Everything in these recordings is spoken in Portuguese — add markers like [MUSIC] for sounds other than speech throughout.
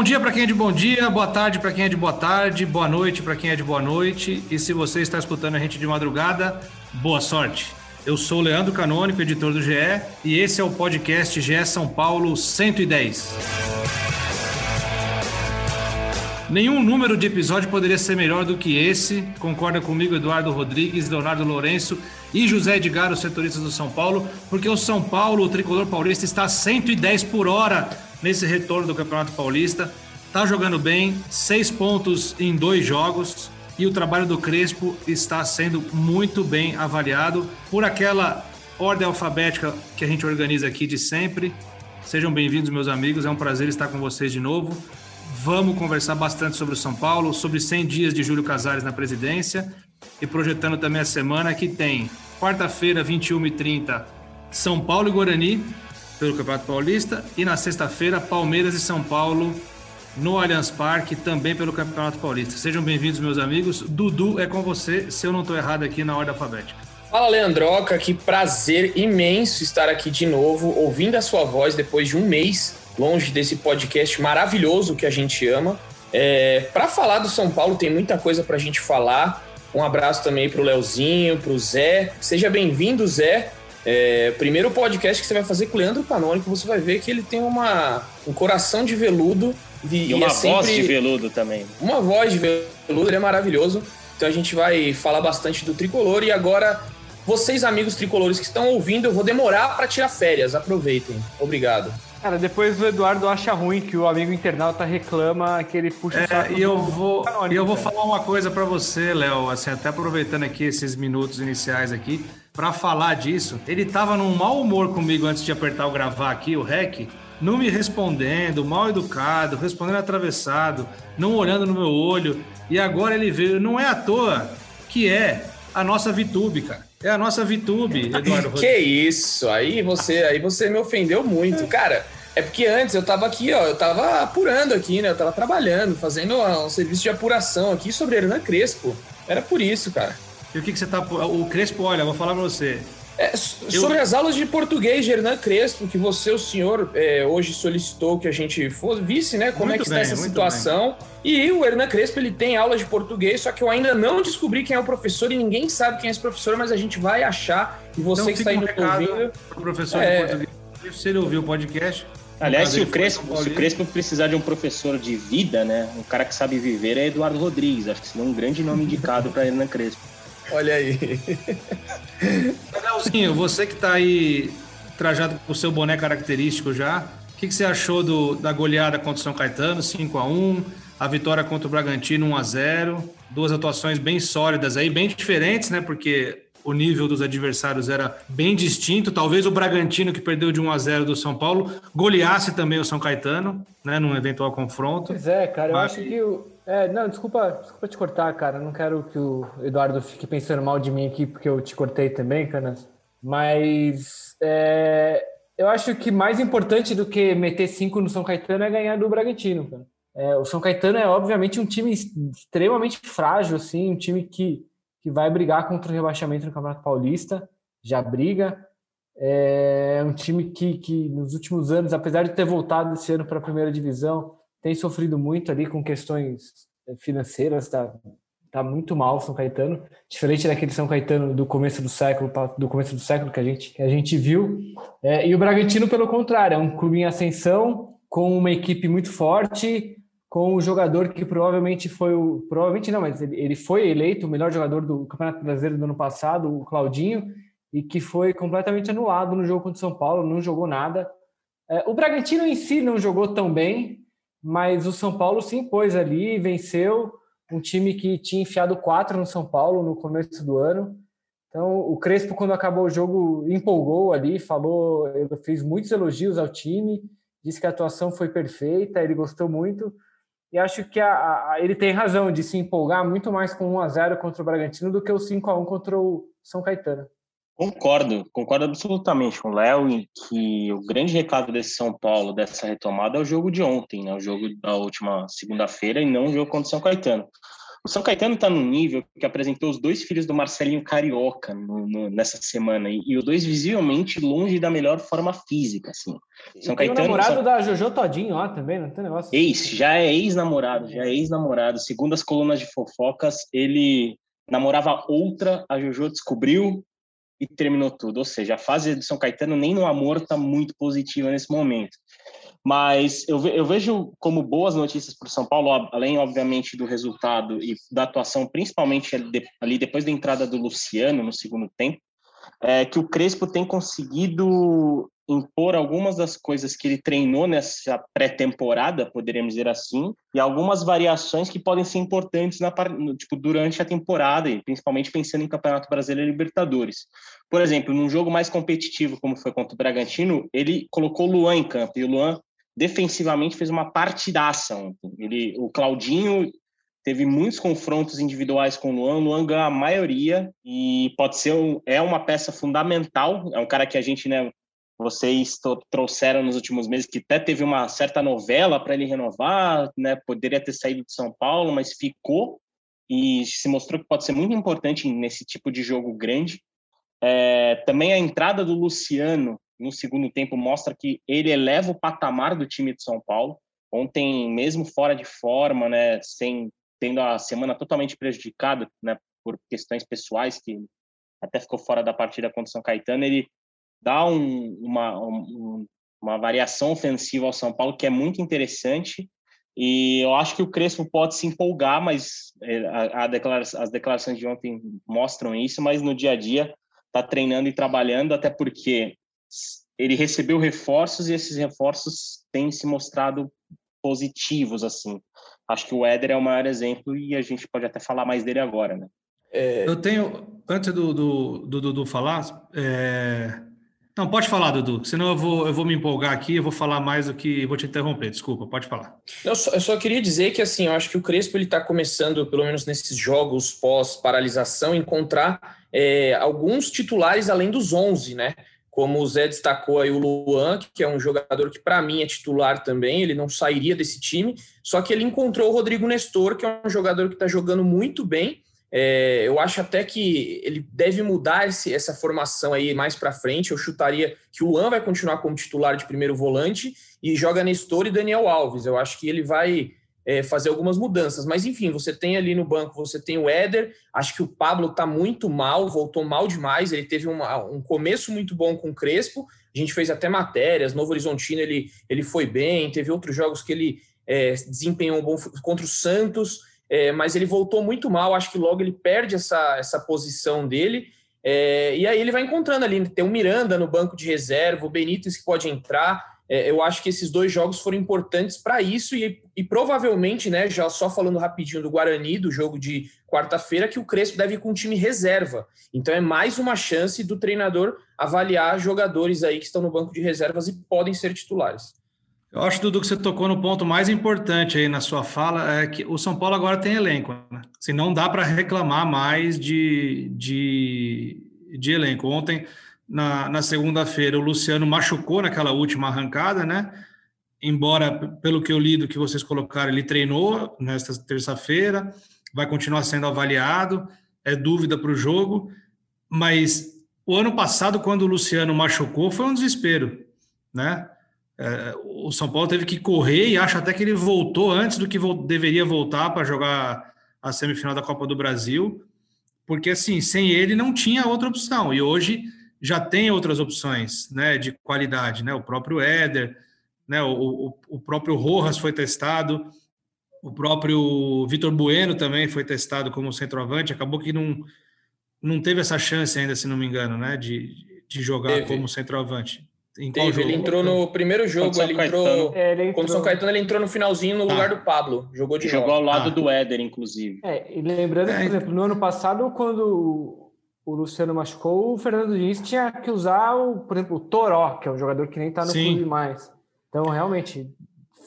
Bom dia para quem é de bom dia, boa tarde para quem é de boa tarde, boa noite para quem é de boa noite. E se você está escutando a gente de madrugada, boa sorte. Eu sou Leandro Canônico, editor do GE, e esse é o podcast GE São Paulo 110. Nenhum número de episódio poderia ser melhor do que esse. Concorda comigo Eduardo Rodrigues, Leonardo Lourenço e José Edgar, os setoristas do São Paulo, porque o São Paulo, o tricolor paulista, está a 110 por hora nesse retorno do Campeonato Paulista. Está jogando bem, seis pontos em dois jogos. E o trabalho do Crespo está sendo muito bem avaliado por aquela ordem alfabética que a gente organiza aqui de sempre. Sejam bem-vindos, meus amigos. É um prazer estar com vocês de novo. Vamos conversar bastante sobre o São Paulo, sobre 100 dias de Júlio Casares na presidência e projetando também a semana que tem quarta-feira, 21h30, São Paulo e Guarani pelo Campeonato Paulista e na sexta-feira, Palmeiras e São Paulo no Allianz Parque, também pelo Campeonato Paulista. Sejam bem-vindos, meus amigos. Dudu, é com você, se eu não estou errado aqui na ordem alfabética. Fala, Leandroca, que prazer imenso estar aqui de novo, ouvindo a sua voz depois de um mês longe desse podcast maravilhoso que a gente ama. É, para falar do São Paulo, tem muita coisa para a gente falar. Um abraço também para o Leozinho, para o Zé. Seja bem-vindo, Zé. É, primeiro podcast que você vai fazer com o Leandro Canônico, você vai ver que ele tem uma, um coração de veludo. E, e uma é voz de veludo também. Uma voz de veludo, ele é maravilhoso. Então a gente vai falar bastante do tricolor. E agora, vocês, amigos tricolores que estão ouvindo, eu vou demorar para tirar férias. Aproveitem. Obrigado. Cara, depois o Eduardo acha ruim que o amigo internauta reclama que ele puxa é, o saco. E eu vou, e eu vou falar uma coisa para você, Léo, assim, até aproveitando aqui esses minutos iniciais aqui, para falar disso. Ele tava num mau humor comigo antes de apertar o gravar aqui, o REC, não me respondendo, mal educado, respondendo atravessado, não olhando no meu olho. E agora ele veio, não é à toa que é a nossa VTube, cara. É a nossa VTube, [LAUGHS] Eduardo. que isso? Aí você, aí você me ofendeu muito, cara. É porque antes eu tava aqui, ó, eu tava apurando aqui, né? Eu tava trabalhando, fazendo um serviço de apuração aqui sobre Hernan Crespo. Era por isso, cara. E o que, que você tá. O Crespo, olha, vou falar pra você. É, sobre eu... as aulas de português de Hernan Crespo, que você, o senhor, é, hoje solicitou que a gente fosse, visse, né, como muito é que bem, está essa situação. Bem. E o Hernan Crespo, ele tem aula de português, só que eu ainda não descobri quem é o professor e ninguém sabe quem é esse professor, mas a gente vai achar. E você então, que está indo um ouvindo... O professor é... de português, se ele ouviu o podcast... Aliás, se o, Crespo, se o Crespo precisar de um professor de vida, né, um cara que sabe viver é Eduardo Rodrigues. Acho que seria um grande nome indicado para Hernan Crespo. Olha aí. Leozinho, você que está aí trajado com o seu boné característico já, o que, que, você achou do, da goleada contra o São Caetano, 5 a 1 a vitória contra o Bragantino 1 a 0 duas atuações bem sólidas aí, bem diferentes, né? Porque o nível dos adversários era bem distinto. Talvez o Bragantino, que perdeu de 1 a 0 do São Paulo, goleasse também o São Caetano, né? Num eventual confronto. Pois é, cara, Mas... eu acho que o é, não, desculpa, desculpa te cortar, cara. Não quero que o Eduardo fique pensando mal de mim aqui, porque eu te cortei também, Canas. Mas é, eu acho que mais importante do que meter cinco no São Caetano é ganhar do Bragantino, cara. É, o São Caetano é, obviamente, um time extremamente frágil, assim, um time que, que vai brigar contra o rebaixamento no Campeonato Paulista, já briga. É um time que, que nos últimos anos, apesar de ter voltado esse ano para a primeira divisão, tem sofrido muito ali com questões eh, financeiras, tá, tá muito mal São Caetano, diferente daquele São Caetano do começo do século, do começo do século que a gente, que a gente viu. É, e o Bragantino, pelo contrário, é um clube em ascensão, com uma equipe muito forte, com o jogador que provavelmente foi o. Provavelmente não, mas ele, ele foi eleito o melhor jogador do Campeonato Brasileiro do ano passado, o Claudinho, e que foi completamente anulado no jogo contra o São Paulo, não jogou nada. É, o Bragantino em si não jogou tão bem, mas o São Paulo se impôs ali, venceu um time que tinha enfiado quatro no São Paulo no começo do ano Então, o Crespo, quando acabou o jogo, empolgou ali, falou, fez muitos elogios ao time, disse que a atuação foi perfeita, ele gostou muito. E acho que a, a, ele tem razão de se empolgar muito mais com 1 a 0 contra o Bragantino do que o 5 a 1 contra o São Caetano. Concordo, concordo absolutamente com o Léo em que o grande recado desse São Paulo, dessa retomada, é o jogo de ontem, né? o jogo da última segunda-feira e não o jogo contra o São Caetano. O São Caetano está num nível que apresentou os dois filhos do Marcelinho Carioca no, no, nessa semana e, e, os dois visivelmente longe da melhor forma física, assim. São Caetano, o namorado São... da Jojo Todinho lá também, não tem negócio? Ex, já é ex-namorado, já é ex-namorado. Segundo as colunas de fofocas, ele namorava outra, a Jojo descobriu e terminou tudo. Ou seja, a fase do São Caetano nem no amor está muito positiva nesse momento. Mas eu, eu vejo como boas notícias para o São Paulo, além, obviamente, do resultado e da atuação, principalmente ali depois da entrada do Luciano no segundo tempo, é que o Crespo tem conseguido impor algumas das coisas que ele treinou nessa pré-temporada, poderíamos dizer assim, e algumas variações que podem ser importantes na, tipo, durante a temporada, e principalmente pensando em Campeonato Brasileiro e Libertadores. Por exemplo, num jogo mais competitivo, como foi contra o Bragantino, ele colocou o Luan em campo, e o Luan defensivamente fez uma partidaça ontem. Ele, o Claudinho teve muitos confrontos individuais com o Luan, o Luan ganhou a maioria e pode ser é uma peça fundamental, é um cara que a gente, né, vocês trouxeram nos últimos meses que até teve uma certa novela para ele renovar, né, poderia ter saído de São Paulo, mas ficou e se mostrou que pode ser muito importante nesse tipo de jogo grande. É, também a entrada do Luciano no segundo tempo mostra que ele eleva o patamar do time de São Paulo. Ontem, mesmo fora de forma, né, sem tendo a semana totalmente prejudicada, né, por questões pessoais que até ficou fora da partida contra o São Caetano, ele dá um, uma, um, uma variação ofensiva ao São Paulo que é muito interessante. E eu acho que o Crespo pode se empolgar, mas é, a, a declara as declarações de ontem mostram isso, mas no dia a dia está treinando e trabalhando, até porque ele recebeu reforços e esses reforços têm se mostrado positivos, assim. Acho que o Éder é o maior exemplo e a gente pode até falar mais dele agora, né? É... Eu tenho, antes do Dudu do, do, do, falar, é... não, pode falar, Dudu, senão eu vou, eu vou me empolgar aqui, eu vou falar mais do que, vou te interromper, desculpa, pode falar. Eu só, eu só queria dizer que, assim, eu acho que o Crespo, ele está começando, pelo menos nesses jogos pós-paralisação, encontrar é, alguns titulares além dos 11, né? Como o Zé destacou aí o Luan, que é um jogador que para mim é titular também, ele não sairia desse time, só que ele encontrou o Rodrigo Nestor, que é um jogador que está jogando muito bem. É, eu acho até que ele deve mudar esse, essa formação aí mais para frente. Eu chutaria que o Luan vai continuar como titular de primeiro volante e joga Nestor e Daniel Alves. Eu acho que ele vai é, fazer algumas mudanças. Mas enfim, você tem ali no banco, você tem o Éder, acho que o Pablo está muito mal, voltou mal demais, ele teve uma, um começo muito bom com o Crespo, a gente fez até matérias, Novo Horizontino ele, ele foi bem, teve outros jogos que ele é, desempenhou um bom contra o Santos, é, mas ele voltou muito mal, acho que logo ele perde essa, essa posição dele, é, e aí ele vai encontrando ali, tem o Miranda no banco de reserva, o Benítez que pode entrar, é, eu acho que esses dois jogos foram importantes para isso e, e, provavelmente, né, já só falando rapidinho do Guarani, do jogo de quarta-feira, que o Crespo deve ir com um time reserva. Então é mais uma chance do treinador avaliar jogadores aí que estão no banco de reservas e podem ser titulares. Eu acho, Dudu, que você tocou no ponto mais importante aí na sua fala, é que o São Paulo agora tem elenco. Né? Assim, não dá para reclamar mais de, de, de elenco. Ontem na, na segunda-feira o Luciano machucou naquela última arrancada, né? Embora, pelo que eu li do que vocês colocaram, ele treinou nesta terça-feira, vai continuar sendo avaliado, é dúvida para o jogo, mas o ano passado, quando o Luciano machucou, foi um desespero, né? É, o São Paulo teve que correr e acho até que ele voltou antes do que deveria voltar para jogar a semifinal da Copa do Brasil, porque assim, sem ele não tinha outra opção. E hoje já tem outras opções né, de qualidade, né? O próprio Éder, né, o, o, o próprio Rojas foi testado, o próprio Vitor Bueno também foi testado como centroavante, acabou que não, não teve essa chance ainda, se não me engano, né, de, de jogar teve. como centroavante. Em teve, ele entrou no primeiro jogo, ele entrou, é, ele entrou... Contra o São Caetano, ele entrou no finalzinho no ah. lugar do Pablo, jogou de Jogou ao lado ah. do Éder, inclusive. É, e lembrando, é. por exemplo, no ano passado, quando o Luciano machucou, o Fernando Diniz tinha que usar, o, por exemplo, o Toró, que é um jogador que nem está no Sim. clube mais. Então, realmente,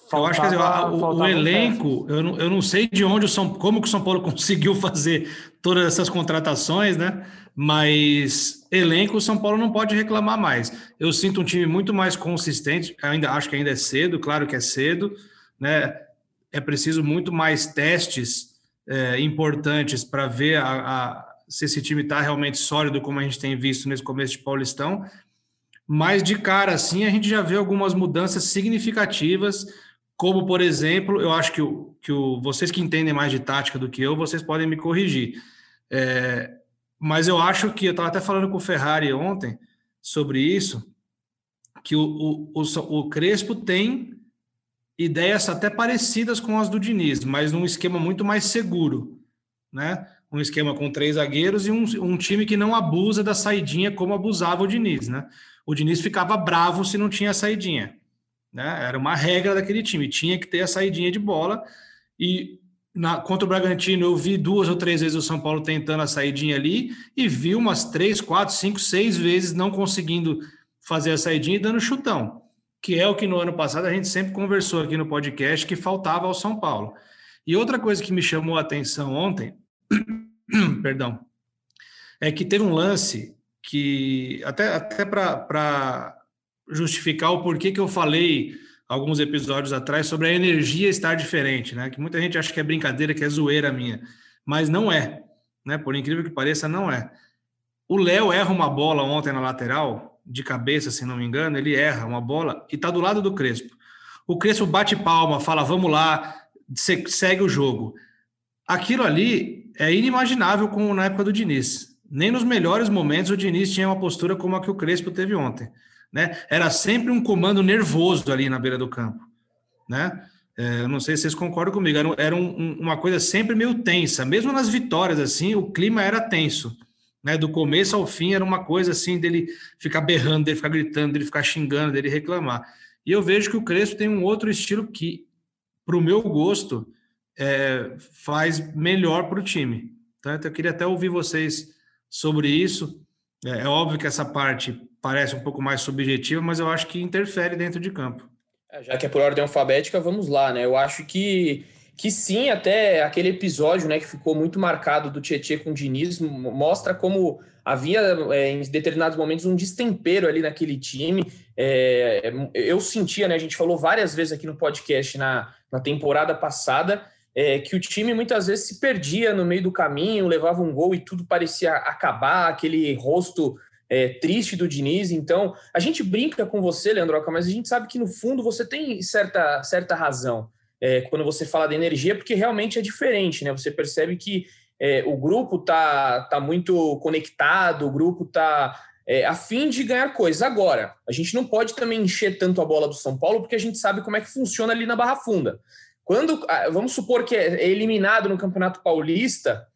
Faltava, eu acho que o, o elenco, eu não, eu não sei de onde o São como que o São Paulo [LAUGHS] conseguiu fazer todas essas contratações, né? Mas elenco, o São Paulo não pode reclamar mais. Eu sinto um time muito mais consistente, ainda acho que ainda é cedo, claro que é cedo, né? É preciso muito mais testes é, importantes para ver a, a, se esse time está realmente sólido, como a gente tem visto nesse começo de Paulistão. Mas de cara, assim, a gente já vê algumas mudanças significativas como, por exemplo, eu acho que, o, que o, vocês que entendem mais de tática do que eu, vocês podem me corrigir. É, mas eu acho que eu estava até falando com o Ferrari ontem sobre isso, que o, o, o, o Crespo tem ideias até parecidas com as do Diniz, mas num esquema muito mais seguro, né? Um esquema com três zagueiros e um, um time que não abusa da saidinha como abusava o Diniz, né? O Diniz ficava bravo se não tinha saidinha. Né? Era uma regra daquele time, tinha que ter a saidinha de bola. E na, contra o Bragantino, eu vi duas ou três vezes o São Paulo tentando a saidinha ali e vi umas três, quatro, cinco, seis vezes não conseguindo fazer a saidinha e dando chutão, que é o que no ano passado a gente sempre conversou aqui no podcast que faltava ao São Paulo. E outra coisa que me chamou a atenção ontem, [CLEARS THROAT] perdão, é que teve um lance que até, até para justificar o porquê que eu falei alguns episódios atrás sobre a energia estar diferente, né? Que muita gente acha que é brincadeira, que é zoeira minha, mas não é, né? Por incrível que pareça, não é. O Léo erra uma bola ontem na lateral, de cabeça, se não me engano, ele erra uma bola e tá do lado do Crespo. O Crespo bate palma, fala, vamos lá, segue o jogo. Aquilo ali é inimaginável como na época do Diniz. Nem nos melhores momentos o Diniz tinha uma postura como a que o Crespo teve ontem né? Era sempre um comando nervoso ali na beira do campo, né? É, não sei se vocês concordam comigo, era, era um, uma coisa sempre meio tensa, mesmo nas vitórias, assim, o clima era tenso, né? Do começo ao fim era uma coisa assim dele ficar berrando, dele ficar gritando, dele ficar xingando, dele reclamar. E eu vejo que o Crespo tem um outro estilo que, para o meu gosto, é, faz melhor para o time. Então, eu queria até ouvir vocês sobre isso. É, é óbvio que essa parte parece um pouco mais subjetiva, mas eu acho que interfere dentro de campo. É, já que é por ordem alfabética, vamos lá, né? Eu acho que, que sim, até aquele episódio né, que ficou muito marcado do Tietchan com o Diniz mostra como havia é, em determinados momentos um destempero ali naquele time. É, eu sentia, né? A gente falou várias vezes aqui no podcast na, na temporada passada. É, que o time muitas vezes se perdia no meio do caminho, levava um gol e tudo parecia acabar, aquele rosto é, triste do Diniz. Então, a gente brinca com você, Leandroca, mas a gente sabe que no fundo você tem certa, certa razão é, quando você fala da energia, porque realmente é diferente, né? Você percebe que é, o grupo tá, tá muito conectado, o grupo tá é, a fim de ganhar coisas. Agora, a gente não pode também encher tanto a bola do São Paulo, porque a gente sabe como é que funciona ali na Barra Funda. Quando, ah, vamos supor que é eliminado no Campeonato Paulista,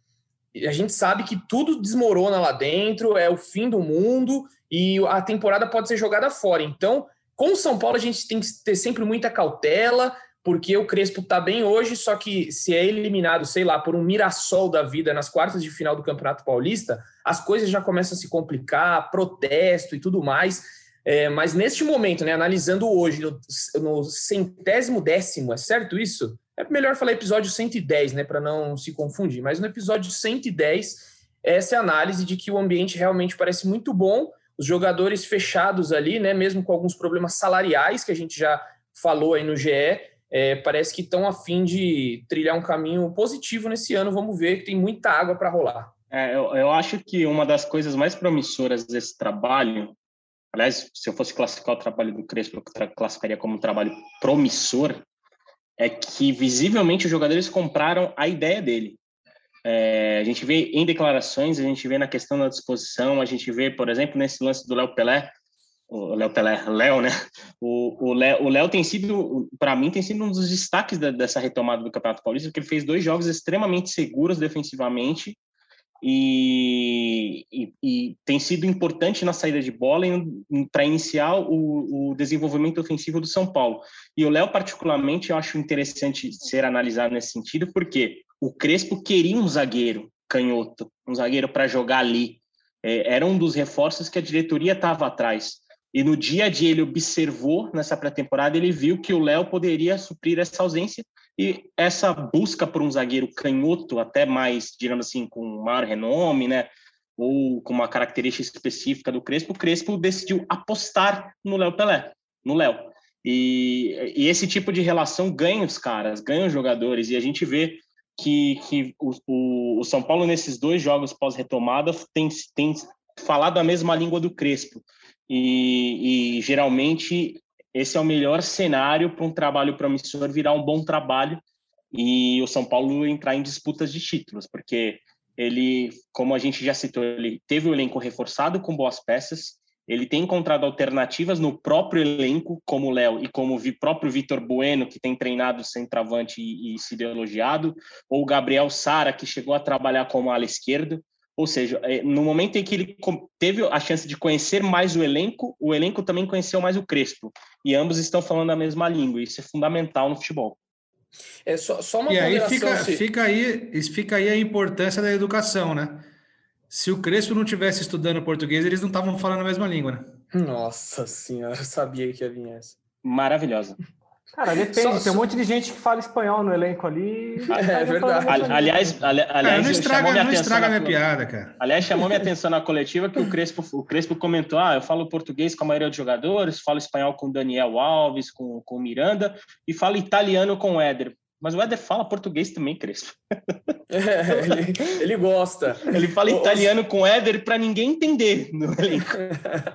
a gente sabe que tudo desmorona lá dentro, é o fim do mundo e a temporada pode ser jogada fora. Então, com o São Paulo, a gente tem que ter sempre muita cautela, porque o Crespo tá bem hoje, só que se é eliminado, sei lá, por um Mirassol da vida nas quartas de final do Campeonato Paulista, as coisas já começam a se complicar, protesto e tudo mais. É, mas neste momento, né, analisando hoje, no, no centésimo décimo, é certo isso? É melhor falar episódio 110, né, para não se confundir. Mas no episódio 110, essa é análise de que o ambiente realmente parece muito bom, os jogadores fechados ali, né, mesmo com alguns problemas salariais que a gente já falou aí no GE, é, parece que estão a fim de trilhar um caminho positivo nesse ano. Vamos ver que tem muita água para rolar. É, eu, eu acho que uma das coisas mais promissoras desse trabalho, aliás, se eu fosse classificar o trabalho do Crespo, eu classificaria como um trabalho promissor, é que visivelmente os jogadores compraram a ideia dele. É, a gente vê em declarações, a gente vê na questão da disposição, a gente vê, por exemplo, nesse lance do Léo Pelé, o Léo Pelé, Léo, né? O, o Léo, o Léo tem sido, para mim, tem sido um dos destaques da, dessa retomada do Campeonato Paulista, porque ele fez dois jogos extremamente seguros defensivamente e, e, e, tem sido importante na saída de bola para iniciar o, o, desenvolvimento ofensivo do São Paulo. E o Léo, particularmente, eu acho interessante ser analisado nesse sentido, porque o Crespo queria um zagueiro canhoto, um zagueiro para jogar ali, é, era um dos reforços que a diretoria estava atrás. E no dia a dia ele observou nessa pré-temporada, ele viu que o Léo poderia suprir essa ausência e essa busca por um zagueiro canhoto, até mais, digamos assim, com maior renome, né? Ou com uma característica específica do Crespo, o Crespo decidiu apostar no Léo Pelé, no Léo. E, e, esse tipo de relação ganha os caras, ganha os jogadores, e a gente vê que, que o, o, o São Paulo, nesses dois jogos pós-retomada, tem, tem falado a mesma língua do Crespo e, e geralmente esse é o melhor cenário para um trabalho promissor virar um bom trabalho e o São Paulo entrar em disputas de títulos, porque ele, como a gente já citou, ele teve o elenco reforçado com boas peças, ele tem encontrado alternativas no próprio elenco, como o Léo e como o próprio Vitor Bueno, que tem treinado centroavante e, e sido elogiado, ou o Gabriel Sara, que chegou a trabalhar como ala esquerdo. Ou seja, é, no momento em que ele teve a chance de conhecer mais o elenco, o elenco também conheceu mais o Crespo. E ambos estão falando a mesma língua. Isso é fundamental no futebol. É só, só uma e aí fica, se... fica aí fica aí a importância da educação, né? Se o Crespo não tivesse estudando português, eles não estavam falando a mesma língua, né? Nossa senhora, eu sabia que ia vir essa. Maravilhosa. Cara, depende. Só, tem só... um monte de gente que fala espanhol no elenco ali. É, é verdade. aliás, ali, aliás não estraga, minha, não estraga minha piada, cara. Aliás, chamou minha [LAUGHS] atenção na coletiva que o Crespo, o Crespo comentou: ah, eu falo português com a maioria dos jogadores, falo espanhol com Daniel Alves, com, com Miranda, e falo italiano com o Éder. Mas o Éder fala português também, Crespo. [LAUGHS] É, ele, ele, gosta. Ele fala italiano com o Éder para ninguém entender no elenco.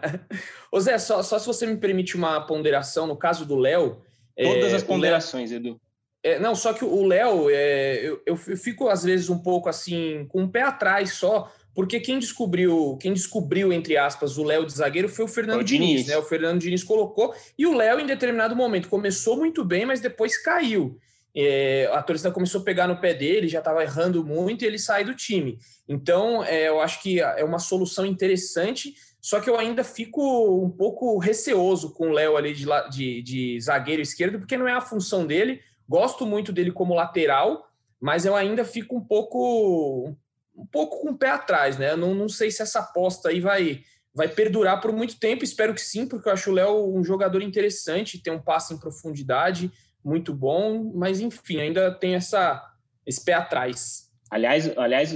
[LAUGHS] Ô Zé, só, só se você me permite uma ponderação, no caso do Léo, Todas é, as ponderações, Léo, Edu. É, não, só que o Léo, é, eu, eu fico às vezes um pouco assim, com o um pé atrás só, porque quem descobriu, quem descobriu, entre aspas, o Léo de zagueiro foi o Fernando o Diniz, Diniz, né? O Fernando Diniz colocou, e o Léo, em determinado momento, começou muito bem, mas depois caiu. É, a torcida começou a pegar no pé dele, já estava errando muito e ele sai do time. Então, é, eu acho que é uma solução interessante só que eu ainda fico um pouco receoso com o Léo ali de, de, de, zagueiro esquerdo, porque não é a função dele. Gosto muito dele como lateral, mas eu ainda fico um pouco um pouco com o pé atrás, né? Eu não, não sei se essa aposta aí vai, vai perdurar por muito tempo. Espero que sim, porque eu acho o Léo um jogador interessante, tem um passe em profundidade muito bom, mas enfim, ainda tem essa, esse pé atrás. Aliás, aliás,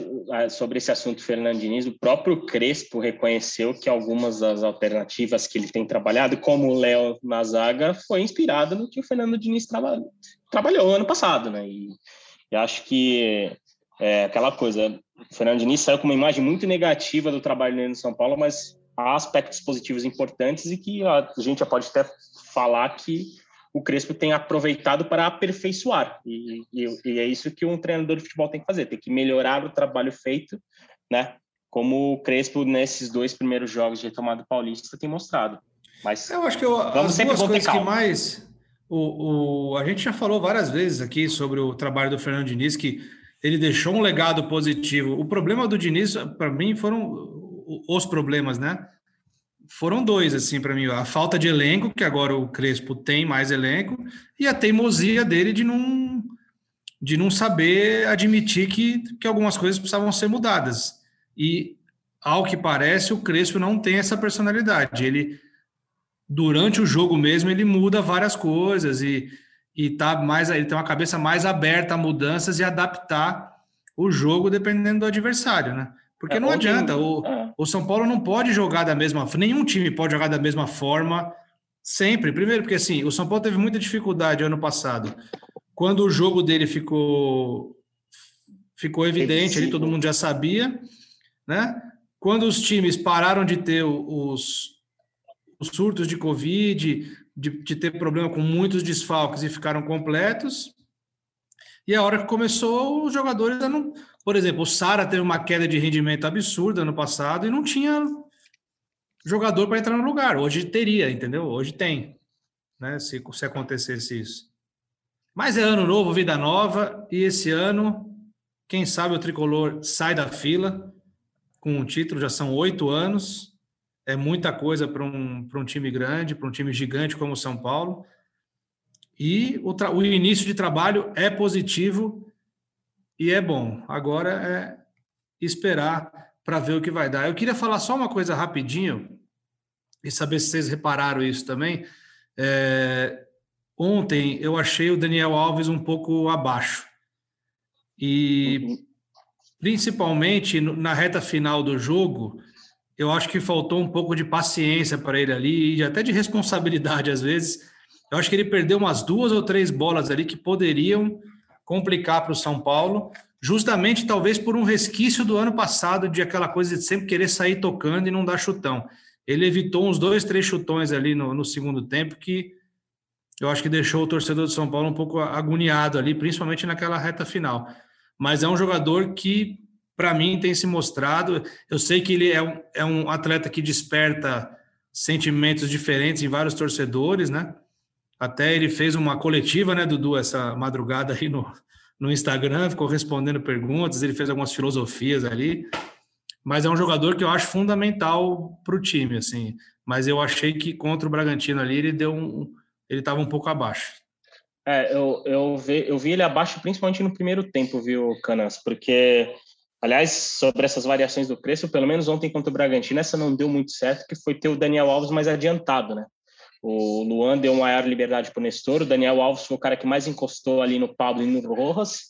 sobre esse assunto Fernando Diniz, o próprio Crespo reconheceu que algumas das alternativas que ele tem trabalhado, como o Léo na zaga, foi inspirado no que o Fernando Diniz traba, trabalhou ano passado, né? E, e acho que é aquela coisa, o Fernando Diniz saiu com uma imagem muito negativa do trabalho dele no São Paulo, mas há aspectos positivos importantes e que a gente já pode até falar que o Crespo tem aproveitado para aperfeiçoar. E, e, e, é isso que um treinador de futebol tem que fazer, tem que melhorar o trabalho feito, né? Como o Crespo, nesses dois primeiros jogos de retomada paulista, tem mostrado. Mas eu acho que eu, vamos as duas coisas que mais. O, o, a gente já falou várias vezes aqui sobre o trabalho do Fernando Diniz, que ele deixou um legado positivo. O problema do Diniz, para mim, foram os problemas, né? Foram dois, assim, para mim. A falta de elenco, que agora o Crespo tem mais elenco, e a teimosia dele de não, de não saber admitir que, que algumas coisas precisavam ser mudadas. E, ao que parece, o Crespo não tem essa personalidade. Ele, durante o jogo mesmo, ele muda várias coisas e, e tá mais, ele tem uma cabeça mais aberta a mudanças e adaptar o jogo dependendo do adversário, né? Porque é, não adianta, o, é. o São Paulo não pode jogar da mesma nenhum time pode jogar da mesma forma sempre. Primeiro, porque assim, o São Paulo teve muita dificuldade ano passado. Quando o jogo dele ficou ficou evidente, ali todo mundo já sabia, né? Quando os times pararam de ter os, os surtos de Covid, de, de ter problema com muitos desfalques e ficaram completos, e a hora que começou, os jogadores não, por exemplo, o Sara teve uma queda de rendimento absurda no passado e não tinha jogador para entrar no lugar. Hoje teria, entendeu? Hoje tem, né? Se, se acontecesse isso. Mas é ano novo, vida nova, e esse ano, quem sabe o tricolor sai da fila com um título, já são oito anos. É muita coisa para um, um time grande, para um time gigante como o São Paulo. E o, o início de trabalho é positivo e é bom. Agora é esperar para ver o que vai dar. Eu queria falar só uma coisa rapidinho e saber se vocês repararam isso também. É, ontem eu achei o Daniel Alves um pouco abaixo. E principalmente na reta final do jogo, eu acho que faltou um pouco de paciência para ele ali e até de responsabilidade às vezes. Eu acho que ele perdeu umas duas ou três bolas ali que poderiam complicar para o São Paulo, justamente talvez por um resquício do ano passado de aquela coisa de sempre querer sair tocando e não dar chutão. Ele evitou uns dois, três chutões ali no, no segundo tempo que eu acho que deixou o torcedor do São Paulo um pouco agoniado ali, principalmente naquela reta final. Mas é um jogador que, para mim, tem se mostrado. Eu sei que ele é um, é um atleta que desperta sentimentos diferentes em vários torcedores, né? Até ele fez uma coletiva, né, Dudu, essa madrugada aí no, no Instagram, ficou respondendo perguntas, ele fez algumas filosofias ali. Mas é um jogador que eu acho fundamental para o time, assim. Mas eu achei que contra o Bragantino ali ele deu um. Ele estava um pouco abaixo. É, eu, eu, vi, eu vi ele abaixo principalmente no primeiro tempo, viu, Canas? Porque, aliás, sobre essas variações do preço, pelo menos ontem contra o Bragantino, essa não deu muito certo, que foi ter o Daniel Alves mais adiantado, né? O Luan deu maior liberdade para o Nestor, o Daniel Alves foi o cara que mais encostou ali no Pablo e no Rojas,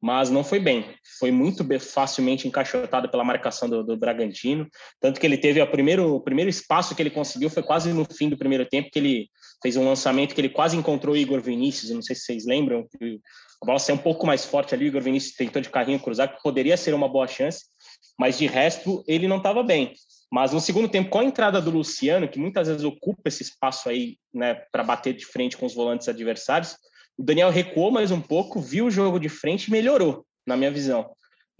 mas não foi bem. Foi muito facilmente encaixotado pela marcação do, do Bragantino, tanto que ele teve primeiro, o primeiro espaço que ele conseguiu foi quase no fim do primeiro tempo, que ele fez um lançamento que ele quase encontrou o Igor Vinícius, não sei se vocês lembram, a bola saiu um pouco mais forte ali, o Igor Vinícius tentou de carrinho cruzar, que poderia ser uma boa chance, mas de resto ele não estava bem. Mas no segundo tempo, com a entrada do Luciano, que muitas vezes ocupa esse espaço aí, né, para bater de frente com os volantes adversários, o Daniel recuou mais um pouco, viu o jogo de frente e melhorou, na minha visão.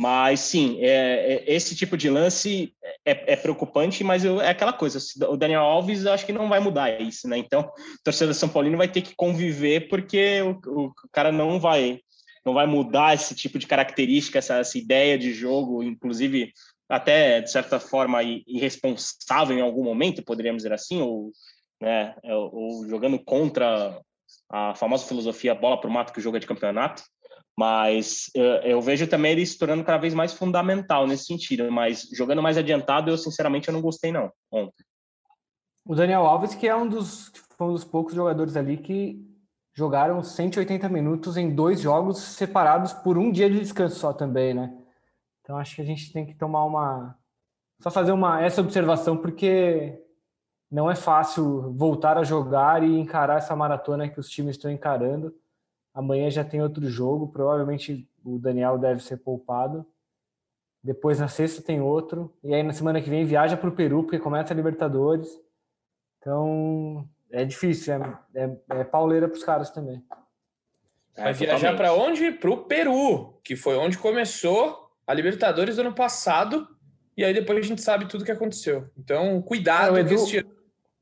Mas sim, é, é, esse tipo de lance é, é preocupante, mas eu, é aquela coisa. O Daniel Alves, acho que não vai mudar isso, né? Então, o torcedor São Paulino vai ter que conviver, porque o, o cara não vai não vai mudar esse tipo de característica, essa, essa ideia de jogo, inclusive até de certa forma irresponsável em algum momento, poderíamos dizer assim, ou, né, ou jogando contra a famosa filosofia bola para o mato que o jogo é de campeonato, mas eu, eu, vejo também ele se tornando cada vez mais fundamental nesse sentido, mas jogando mais adiantado, eu sinceramente eu não gostei não, ontem. O Daniel Alves, que é um dos, um dos poucos jogadores ali que jogaram 180 minutos em dois jogos separados por um dia de descanso só também, né? Então acho que a gente tem que tomar uma só fazer uma essa observação porque não é fácil voltar a jogar e encarar essa maratona que os times estão encarando. Amanhã já tem outro jogo, provavelmente o Daniel deve ser poupado. Depois na sexta tem outro. E aí na semana que vem viaja para o Peru, porque começa a Libertadores. Então é difícil, é, é, é pauleira para os caras também. Vai viajar para onde? Para o Peru, que foi onde começou a Libertadores do ano passado. E aí depois a gente sabe tudo que aconteceu. Então, cuidado é, o Edu, este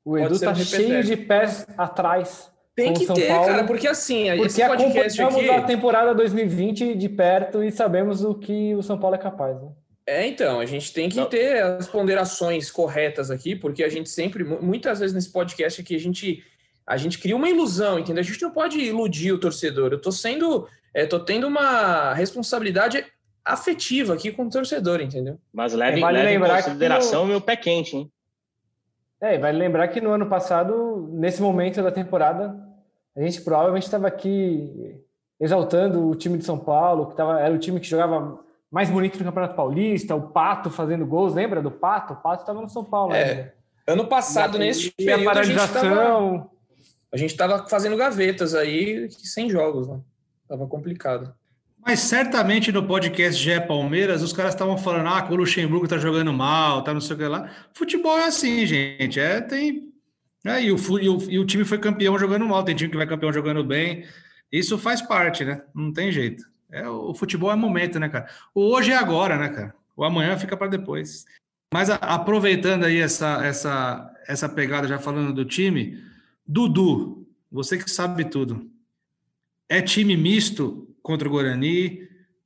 O Edu tá cheio de pés atrás. Tem que ter, Paulo, cara, porque assim, porque esse podcast aqui... a temporada 2020 de perto e sabemos o que o São Paulo é capaz, né? É, então, a gente tem que Não. ter as ponderações corretas aqui, porque a gente sempre, muitas vezes nesse podcast aqui, a gente, a gente cria uma ilusão, entendeu? A gente não pode iludir o torcedor. Eu tô sendo, é, tô tendo uma responsabilidade afetiva aqui com o torcedor, entendeu? Mas leve, é, vale leve lembrar em consideração o meu pé quente, hein? É, vale lembrar que no ano passado, nesse momento da temporada, a gente provavelmente estava aqui exaltando o time de São Paulo, que tava, era o time que jogava mais bonito do Campeonato Paulista, o Pato fazendo gols, lembra do Pato? O Pato estava no São Paulo. É, né? ano passado, nesse período, a paralisação... a gente estava fazendo gavetas aí, sem jogos, né? Tava complicado. Mas certamente no podcast Gé Palmeiras, os caras estavam falando, ah, o Luxemburgo tá jogando mal, tá não sei o que lá. Futebol é assim, gente. É, tem. É, e, o, e, o, e o time foi campeão jogando mal, tem time que vai campeão jogando bem. Isso faz parte, né? Não tem jeito. É, o futebol é momento, né, cara? O hoje é agora, né, cara? O amanhã fica para depois. Mas a, aproveitando aí essa, essa, essa pegada, já falando do time, Dudu, você que sabe tudo. É time misto contra o Guarani?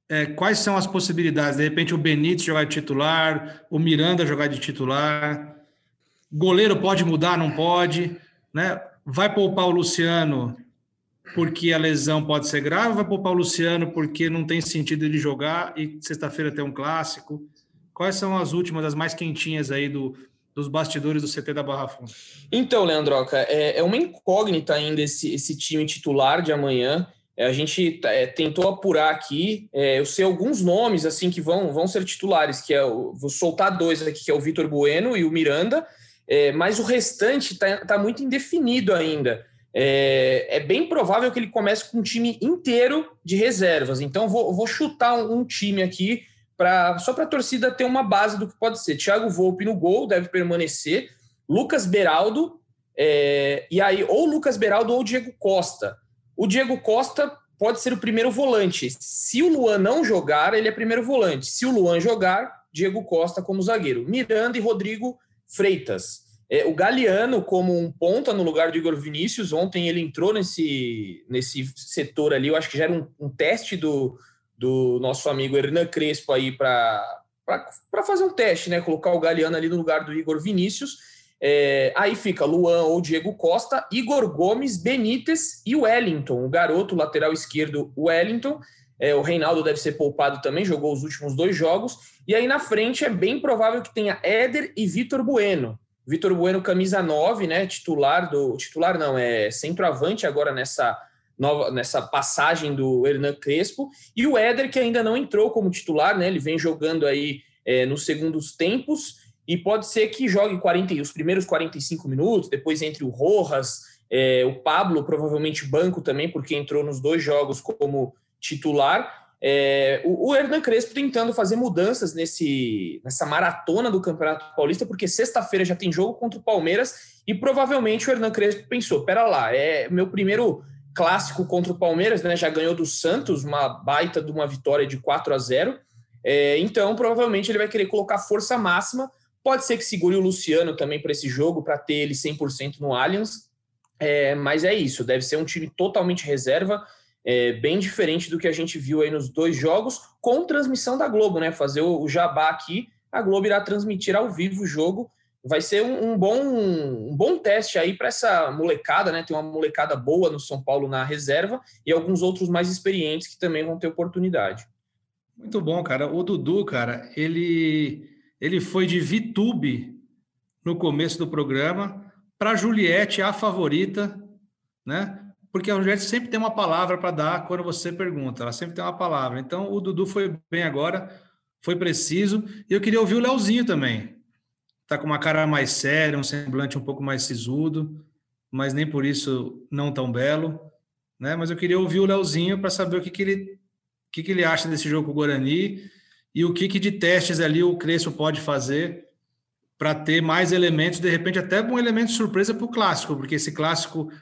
É, quais são as possibilidades? De repente, o Benítez jogar de titular, o Miranda jogar de titular. Goleiro pode mudar, não pode? Né? Vai poupar o Luciano porque a lesão pode ser grave? Vai poupar o Luciano porque não tem sentido ele jogar e sexta-feira tem um clássico? Quais são as últimas, as mais quentinhas aí do, dos bastidores do CT da Barra Funda? Então, Leandroca, é, é uma incógnita ainda esse, esse time titular de amanhã. É, a gente é, tentou apurar aqui, é, eu sei alguns nomes assim que vão, vão ser titulares, que é o, vou soltar dois aqui, que é o Vitor Bueno e o Miranda, é, mas o restante está tá muito indefinido ainda. É, é, bem provável que ele comece com um time inteiro de reservas. Então, vou, vou chutar um, um time aqui pra, só para a torcida ter uma base do que pode ser. Thiago Volpe no gol, deve permanecer. Lucas Beraldo, é, e aí, ou Lucas Beraldo ou Diego Costa. O Diego Costa pode ser o primeiro volante. Se o Luan não jogar, ele é primeiro volante. Se o Luan jogar, Diego Costa como zagueiro. Miranda e Rodrigo Freitas. É, o Galeano como um ponta no lugar do Igor Vinícius. Ontem ele entrou nesse, nesse setor ali. Eu acho que já era um, um teste do, do nosso amigo Hernan Crespo aí para fazer um teste, né? Colocar o Galeano ali no lugar do Igor Vinícius. É, aí fica Luan ou Diego Costa, Igor Gomes, Benítez e Wellington, o garoto lateral esquerdo Wellington. É, o Reinaldo deve ser poupado também, jogou os últimos dois jogos. E aí na frente é bem provável que tenha Éder e Vitor Bueno. Vitor Bueno, camisa 9, né? Titular do. Titular não, é centroavante agora nessa nova nessa passagem do Hernan Crespo. E o Éder, que ainda não entrou como titular, né? Ele vem jogando aí é, nos segundos tempos e pode ser que jogue 40, os primeiros 45 minutos, depois entre o Rojas, é, o Pablo, provavelmente banco também, porque entrou nos dois jogos como titular. É, o, o Hernan Crespo tentando fazer mudanças nesse, nessa maratona do Campeonato Paulista, porque sexta-feira já tem jogo contra o Palmeiras e provavelmente o Hernan Crespo pensou: pera lá, é meu primeiro clássico contra o Palmeiras, né? Já ganhou do Santos, uma baita de uma vitória de 4 a 0. É, então, provavelmente ele vai querer colocar força máxima Pode ser que segure o Luciano também para esse jogo, para ter ele 100% no Allianz. É, mas é isso, deve ser um time totalmente reserva, é, bem diferente do que a gente viu aí nos dois jogos, com transmissão da Globo, né? Fazer o, o jabá aqui, a Globo irá transmitir ao vivo o jogo. Vai ser um, um bom, um bom teste aí para essa molecada, né? Tem uma molecada boa no São Paulo na reserva e alguns outros mais experientes que também vão ter oportunidade. Muito bom, cara. O Dudu, cara, ele ele foi de Vitube no começo do programa para Juliette, a favorita, né? Porque a Juliette sempre tem uma palavra para dar quando você pergunta, ela sempre tem uma palavra. Então o Dudu foi bem agora, foi preciso. E eu queria ouvir o Leozinho também. Tá com uma cara mais séria, um semblante um pouco mais sisudo, mas nem por isso não tão belo, né? Mas eu queria ouvir o Leozinho para saber o que, que ele que, que ele acha desse jogo com o Guarani e o que, que de testes ali o Crespo pode fazer para ter mais elementos, de repente até um elemento surpresa para o clássico, porque esse clássico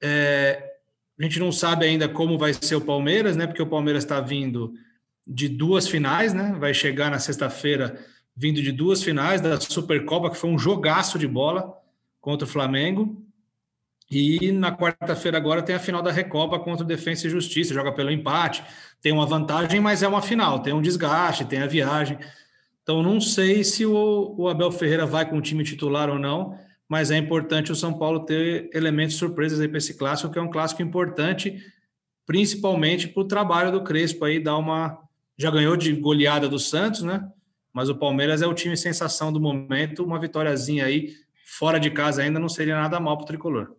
é, a gente não sabe ainda como vai ser o Palmeiras, né? Porque o Palmeiras está vindo de duas finais, né? Vai chegar na sexta-feira vindo de duas finais da Supercopa, que foi um jogaço de bola contra o Flamengo. E na quarta-feira agora tem a final da Recopa contra o Defensa e Justiça, joga pelo empate tem uma vantagem, mas é uma final, tem um desgaste, tem a viagem. Então, não sei se o, o Abel Ferreira vai com o time titular ou não, mas é importante o São Paulo ter elementos surpresas aí para esse clássico, que é um clássico importante, principalmente para o trabalho do Crespo aí, dar uma. Já ganhou de goleada do Santos, né? Mas o Palmeiras é o time sensação do momento, uma vitóriazinha aí, fora de casa ainda, não seria nada mal para o tricolor.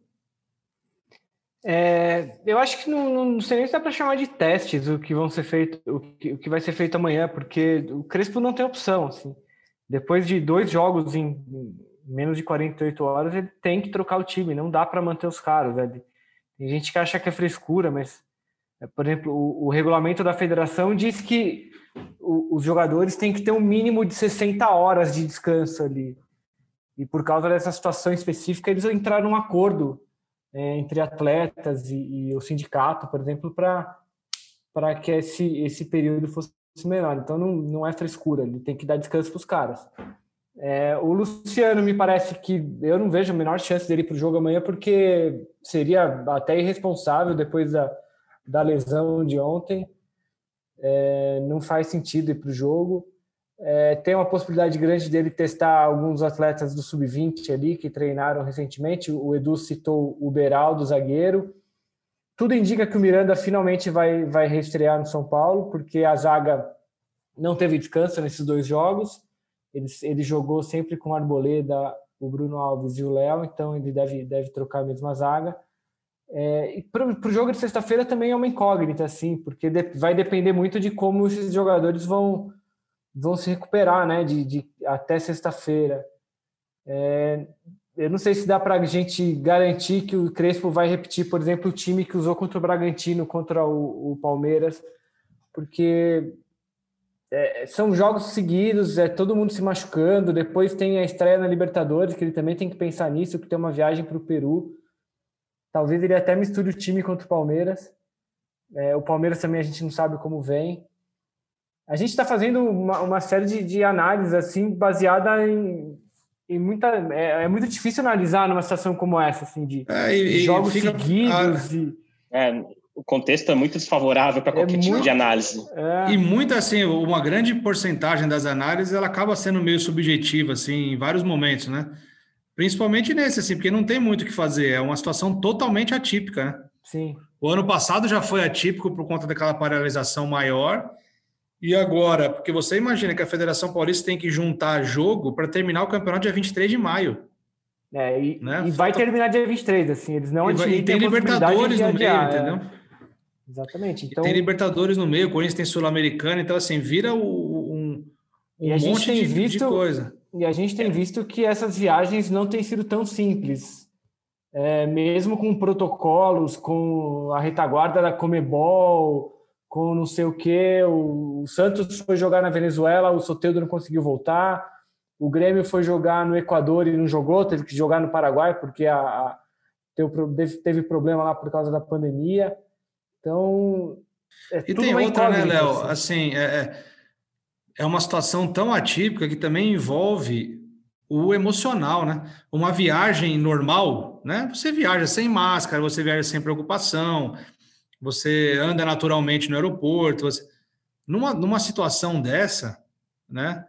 É, eu acho que não, não sei nem se dá para chamar de testes o que vão ser feito, o que, o que vai ser feito amanhã, porque o Crespo não tem opção. Assim. Depois de dois jogos em menos de 48 horas, ele tem que trocar o time, não dá para manter os caras. Né? Tem gente que acha que é frescura, mas, é, por exemplo, o, o regulamento da federação diz que o, os jogadores têm que ter um mínimo de 60 horas de descanso ali. E por causa dessa situação específica, eles entraram num acordo é, entre atletas e, e, o sindicato, por exemplo, para que esse, esse período fosse menor. Então não, não é frescura, ele tem que dar descanso para os caras. É, o Luciano me parece que eu não vejo a menor chance dele para o jogo amanhã, porque seria até irresponsável depois da, da lesão de ontem. É, não faz sentido ir para o jogo. É, tem uma possibilidade grande dele testar alguns atletas do sub-20 ali que treinaram recentemente. O Edu citou o Beraldo, zagueiro. Tudo indica que o Miranda finalmente vai, vai reestrear no São Paulo, porque a zaga não teve descanso nesses dois jogos. Ele, ele jogou sempre com o Arboleda, o Bruno Alves e o Léo, então ele deve, deve trocar a mesma zaga. É, e para o jogo de sexta-feira também é uma incógnita, assim, porque de, vai depender muito de como esses jogadores vão, vão se recuperar, né, de, de até sexta-feira. É, eu não sei se dá para a gente garantir que o Crespo vai repetir, por exemplo, o time que usou contra o Bragantino, contra o, o Palmeiras, porque é, são jogos seguidos, é todo mundo se machucando. Depois tem a estreia na Libertadores, que ele também tem que pensar nisso, que tem uma viagem para o Peru. Talvez ele até misture o time contra o Palmeiras. É, o Palmeiras também a gente não sabe como vem. A gente está fazendo uma, uma, série de, de análises assim baseada em, em muita. É, é, muito difícil analisar numa situação como essa, assim, de, é, e, de jogos fica, seguidos. A... E... É, o contexto é muito desfavorável para qualquer é tipo muito, de análise. É. E muito assim, uma grande porcentagem das análises ela acaba sendo meio subjetiva, assim, em vários momentos, né? Principalmente nesse, assim, porque não tem muito o que fazer. É uma situação totalmente atípica, né? Sim. O ano passado já foi atípico por conta daquela paralisação maior. E agora, porque você imagina que a Federação Paulista tem que juntar jogo para terminar o campeonato dia 23 de maio. É, e, né? e vai terminar dia 23, assim, eles não E, vai, e tem Libertadores no meio, é. entendeu? Exatamente. Então, e tem Libertadores no meio, o Corinthians tem Sul-Americana, então assim, vira um, um monte de, visto, de coisa. E a gente tem visto que essas viagens não têm sido tão simples. É, mesmo com protocolos, com a retaguarda da Comebol, com não sei o que, o Santos foi jogar na Venezuela, o Soteldo não conseguiu voltar, o Grêmio foi jogar no Equador e não jogou, teve que jogar no Paraguai porque a, a teve, teve problema lá por causa da pandemia. Então, é e tem outra, né, Léo? Assim, é, é é uma situação tão atípica que também envolve o emocional, né? Uma viagem normal, né? Você viaja sem máscara, você viaja sem preocupação, você anda naturalmente no aeroporto. Você... Numa, numa situação dessa, né?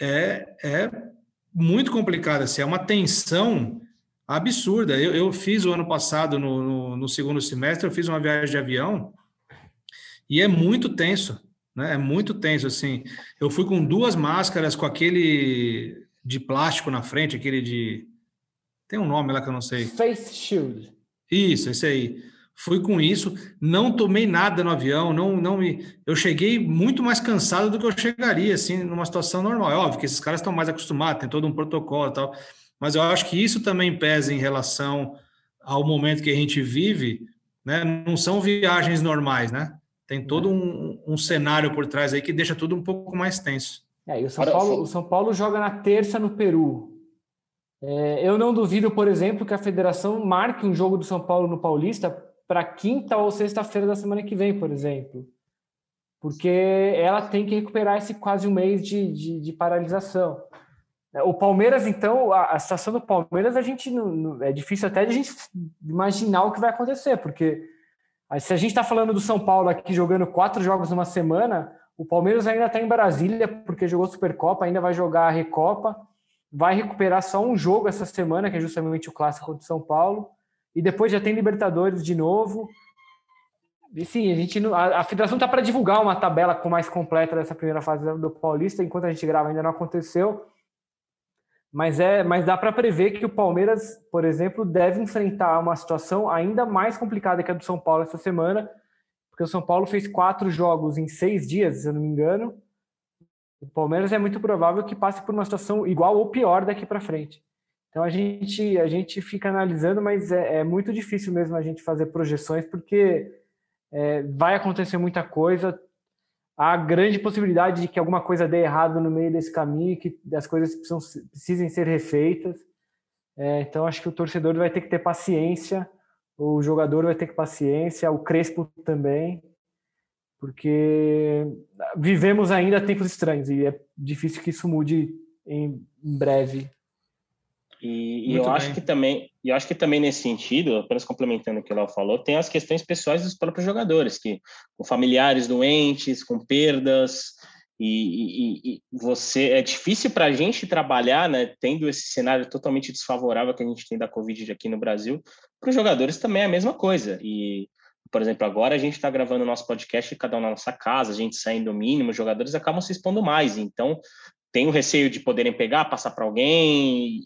É, é muito complicada, assim, é uma tensão absurda. Eu, eu fiz o ano passado, no, no, no segundo semestre, eu fiz uma viagem de avião e é muito tenso né? É muito tenso, assim. Eu fui com duas máscaras, com aquele de plástico na frente, aquele de... Tem um nome lá que eu não sei. Face Shield. Isso, esse aí. Fui com isso, não tomei nada no avião, não, não me. Eu cheguei muito mais cansado do que eu chegaria, assim, numa situação normal. É óbvio que esses caras estão mais acostumados, tem todo um protocolo e tal. Mas eu acho que isso também pesa em relação ao momento que a gente vive, né? Não são viagens normais, né? Tem todo um, um, cenário por trás aí que deixa tudo um pouco mais tenso. É, e o São, Paulo, o São Paulo joga na terça no Peru. É, eu não duvido, por exemplo, que a federação marque um jogo do São Paulo no Paulista para quinta ou sexta-feira da semana que vem, por exemplo. Porque ela tem que recuperar esse quase um mês de, de, de paralisação. O Palmeiras, então, a, a, situação do Palmeiras, a gente não, não, é difícil até de a gente imaginar o que vai acontecer, porque se a gente está falando do São Paulo aqui jogando quatro jogos numa semana, o Palmeiras ainda está em Brasília, porque jogou Supercopa, ainda vai jogar a Recopa, vai recuperar só um jogo essa semana, que é justamente o clássico do São Paulo, e depois já tem Libertadores de novo. E sim, a gente a, a federação está para divulgar uma tabela com mais completa dessa primeira fase do Paulista, enquanto a gente grava ainda não aconteceu. Mas, é, mas dá para prever que o Palmeiras, por exemplo, deve enfrentar uma situação ainda mais complicada que a do São Paulo essa semana, porque o São Paulo fez quatro jogos em seis dias, se eu não me engano. O Palmeiras é muito provável que passe por uma situação igual ou pior daqui para frente. Então a gente, a gente fica analisando, mas é, é, muito difícil mesmo a gente fazer projeções, porque é, vai acontecer muita coisa, há grande possibilidade de que alguma coisa dê errado no meio desse caminho, que as coisas precisam, precisem ser refeitas. É, então, acho que o torcedor vai ter que ter paciência, o jogador vai ter que ter paciência, o Crespo também, porque vivemos ainda tempos estranhos e é difícil que isso mude em breve. E, e eu bem. acho que também, eu acho que também nesse sentido, apenas complementando o que o Léo falou, tem as questões pessoais dos próprios jogadores, que com familiares doentes, com perdas, e, e, e você é difícil para a gente trabalhar, né, tendo esse cenário totalmente desfavorável que a gente tem da Covid aqui no Brasil, para os jogadores também é a mesma coisa. E, por exemplo, agora a gente está gravando o nosso podcast cada um na nossa casa, a gente saindo o mínimo, os jogadores acabam se expondo mais. Então, tem o receio de poderem pegar, passar para alguém,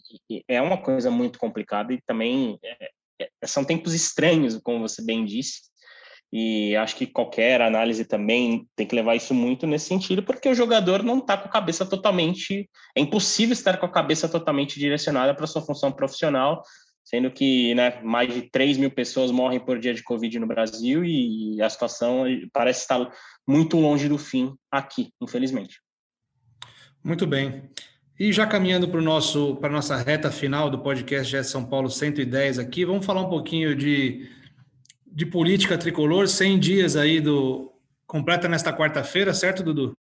é uma coisa muito complicada e também é, é, são tempos estranhos, como você bem disse, e acho que qualquer análise também tem que levar isso muito nesse sentido, porque o jogador não está com a cabeça totalmente. É impossível estar com a cabeça totalmente direcionada para sua função profissional, sendo que né, mais de 3 mil pessoas morrem por dia de Covid no Brasil e a situação parece estar muito longe do fim aqui, infelizmente. Muito bem. E já caminhando para nosso para nossa reta final do podcast GE São Paulo 110 aqui, vamos falar um pouquinho de de política tricolor, 100 dias aí do. Completa nesta quarta-feira, certo, Dudu?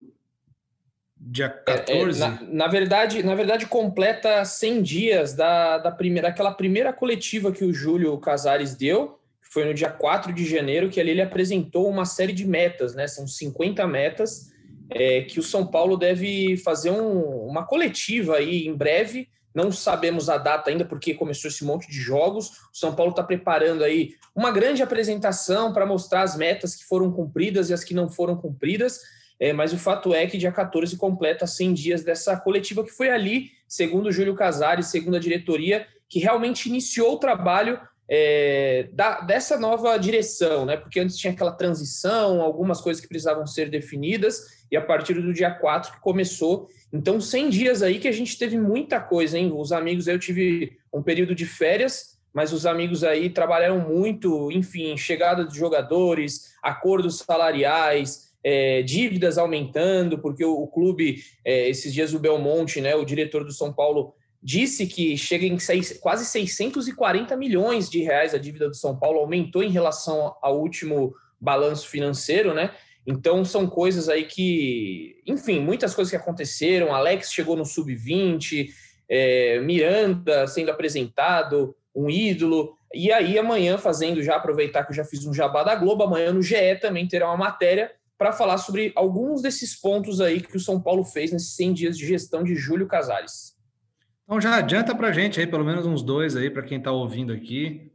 Dia 14? É, é, na, na, verdade, na verdade, completa 100 dias da, da primeira, daquela primeira coletiva que o Júlio Casares deu, que foi no dia 4 de janeiro, que ali ele apresentou uma série de metas, né? São 50 metas é, que o São Paulo deve fazer um, uma coletiva aí em breve não sabemos a data ainda, porque começou esse monte de jogos. O São Paulo está preparando aí uma grande apresentação para mostrar as metas que foram cumpridas e as que não foram cumpridas. É, mas o fato é que dia 14 completa 100 dias dessa coletiva que foi ali, segundo Júlio Casares, segundo a diretoria, que realmente iniciou o trabalho é, da, dessa nova direção, né? Porque antes tinha aquela transição, algumas coisas que precisavam ser definidas, e a partir do dia 4 que começou. Então, 100 dias aí que a gente teve muita coisa, hein? Os amigos, eu tive um período de férias, mas os amigos aí trabalharam muito, enfim, chegada de jogadores, acordos salariais, é, dívidas aumentando, porque o, o clube, é, esses dias o Belmonte, né, o diretor do São Paulo, disse que chega em seis, quase 640 milhões de reais a dívida do São Paulo, aumentou em relação ao último balanço financeiro, né? Então são coisas aí que, enfim, muitas coisas que aconteceram. Alex chegou no sub-20, é, Miranda sendo apresentado, um ídolo. E aí amanhã, fazendo já aproveitar que eu já fiz um jabá da Globo, amanhã no GE também terá uma matéria para falar sobre alguns desses pontos aí que o São Paulo fez nesses 100 dias de gestão de Júlio Casares. Então já adianta para gente aí pelo menos uns dois aí para quem está ouvindo aqui.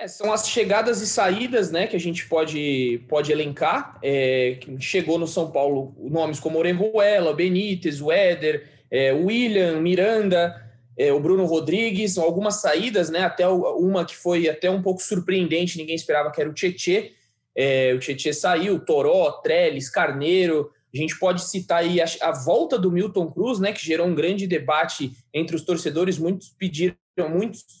É, são as chegadas e saídas, né, que a gente pode, pode elencar. É, chegou no São Paulo nomes como Orejuela, Benítez, Weder, é, William, Miranda, é, o Bruno Rodrigues, algumas saídas, né, até uma que foi até um pouco surpreendente, ninguém esperava que era o Tietê. É, o Tietê saiu, Toró, Trellis, Carneiro. A gente pode citar aí a, a volta do Milton Cruz, né, que gerou um grande debate entre os torcedores. Muitos pediram, muitos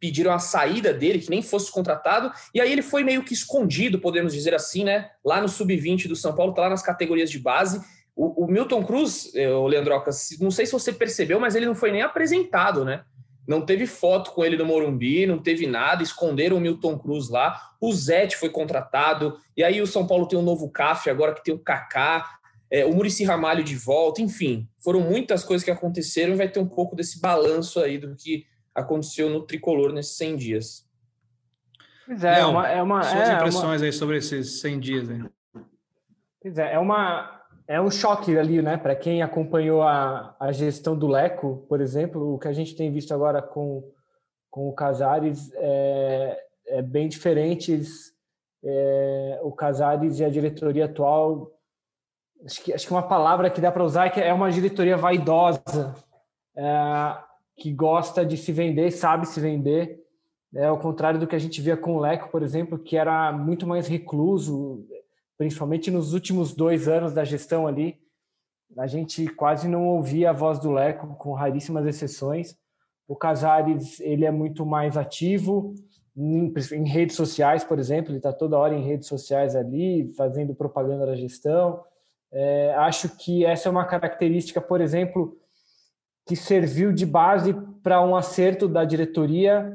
pediram a saída dele, que nem fosse contratado, e aí ele foi meio que escondido, podemos dizer assim, né? Lá no sub-20 do São Paulo, tá lá nas categorias de base. O, o Milton Cruz, eh, o Leandroca, não sei se você percebeu, mas ele não foi nem apresentado, né? Não teve foto com ele no Morumbi, não teve nada, esconderam o Milton Cruz lá. O Zete foi contratado, e aí o São Paulo tem um novo CAF agora que tem o Kaká, é, o Murici Ramalho de volta, enfim, foram muitas coisas que aconteceram e vai ter um pouco desse balanço aí do que aconteceu no tricolor nesses 100 dias. Pois é, Leão, uma, é uma. Suas é impressões uma... aí sobre esses 100 dias aí. Pois é, é uma. É um choque ali, né? Para quem acompanhou a, a gestão do Leco, por exemplo, o que a gente tem visto agora com, com o Casares é, é bem diferente. É, o Casares e a diretoria atual, acho que, acho que uma palavra que dá para usar é que é uma diretoria vaidosa. É, que gosta de se vender, sabe se vender. É ao contrário do que a gente via com o Leco, por exemplo, que era muito mais recluso, principalmente nos últimos dois anos da gestão ali. A gente quase não ouvia a voz do Leco, com raríssimas exceções. O Casares ele é muito mais ativo em, em redes sociais, por exemplo, ele está toda hora em redes sociais ali, fazendo propaganda da gestão. É, acho que essa é uma característica, por exemplo, que serviu de base para um acerto da diretoria,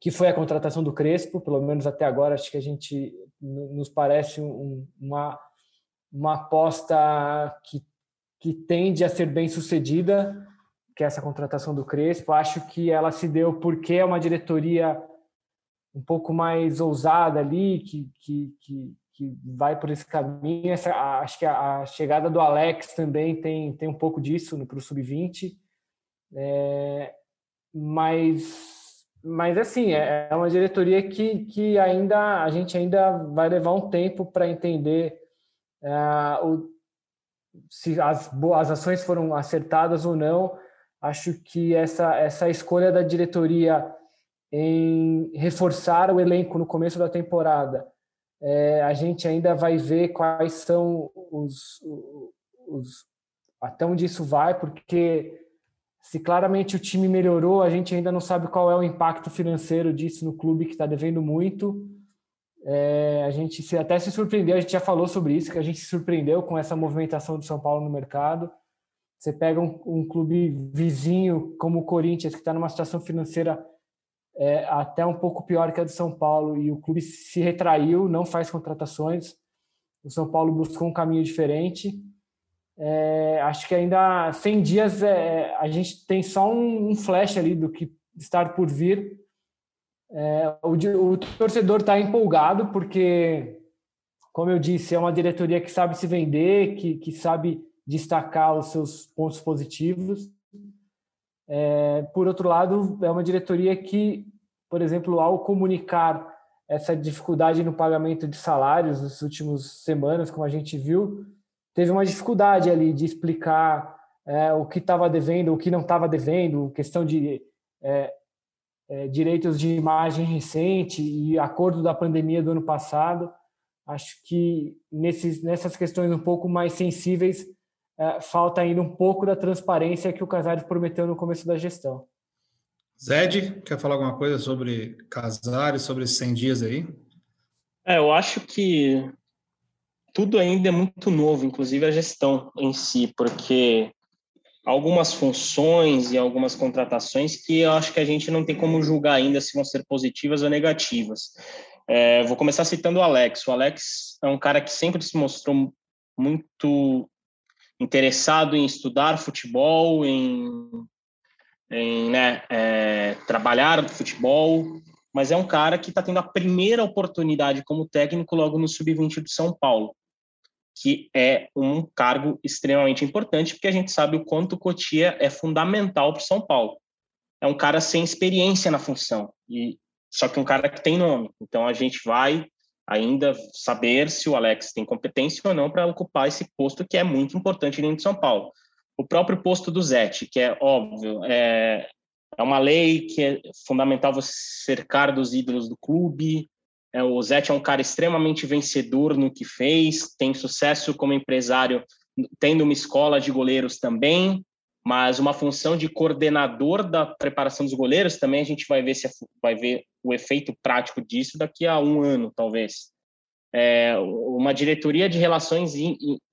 que foi a contratação do Crespo, pelo menos até agora, acho que a gente nos parece um, uma, uma aposta que, que tende a ser bem sucedida, que é essa contratação do Crespo. Acho que ela se deu porque é uma diretoria um pouco mais ousada ali, que, que, que, que vai por esse caminho. Essa, acho que a, a, chegada do Alex também tem, tem um pouco disso para o sub-20. É, mas, mas assim, é, é uma diretoria que, que ainda a gente ainda vai levar um tempo para entender é, o, se as, as ações foram acertadas ou não. Acho que essa, essa escolha da diretoria em reforçar o elenco no começo da temporada, é, a gente ainda vai ver quais são os, os, até onde isso vai, porque se claramente o time melhorou, a gente ainda não sabe qual é o impacto financeiro disso no clube que está devendo muito. É, a gente se, até se surpreendeu, a gente já falou sobre isso, que a gente se surpreendeu com essa movimentação do São Paulo no mercado. Você pega um, um clube vizinho como o Corinthians, que está numa situação financeira é, até um pouco pior que a do São Paulo, e o clube se retraiu, não faz contratações. O São Paulo buscou um caminho diferente. É, acho que ainda 100 dias é, a gente tem só um, um, flash ali do que estar por vir. É, o, o, torcedor está empolgado porque, como eu disse, é uma diretoria que sabe se vender, que, que sabe destacar os seus pontos positivos. É, por outro lado, é uma diretoria que, por exemplo, ao comunicar essa dificuldade no pagamento de salários nas últimas semanas, como a gente viu, teve uma dificuldade ali de explicar é, o que estava devendo, o que não estava devendo, questão de é, é, direitos de imagem recente e acordo da pandemia do ano passado. Acho que nesses, nessas questões um pouco mais sensíveis, falta ainda um pouco da transparência que o Casares prometeu no começo da gestão. Zed, quer falar alguma coisa sobre Casares, sobre esses 100 dias aí? É, eu acho que tudo ainda é muito novo, inclusive a gestão em si, porque algumas funções e algumas contratações que eu acho que a gente não tem como julgar ainda se vão ser positivas ou negativas. É, vou começar citando o Alex. O Alex é um cara que sempre se mostrou muito interessado em estudar futebol, em, em né, é, trabalhar futebol, mas é um cara que está tendo a primeira oportunidade como técnico logo no sub-20 do São Paulo, que é um cargo extremamente importante, porque a gente sabe o quanto o Cotia é fundamental para o São Paulo. É um cara sem experiência na função, e só que um cara que tem nome. Então a gente vai ainda saber se o Alex tem competência ou não para ocupar esse posto que é muito importante dentro de São Paulo. O próprio posto do Zete, que é óbvio, é, é uma lei que é fundamental você cercar dos ídolos do clube. É, o Zete é um cara extremamente vencedor no que fez, tem sucesso como empresário, tendo uma escola de goleiros também, mas uma função de coordenador da preparação dos goleiros também a gente vai ver se é vai ver o efeito prático disso daqui a um ano talvez. É, uma diretoria de relações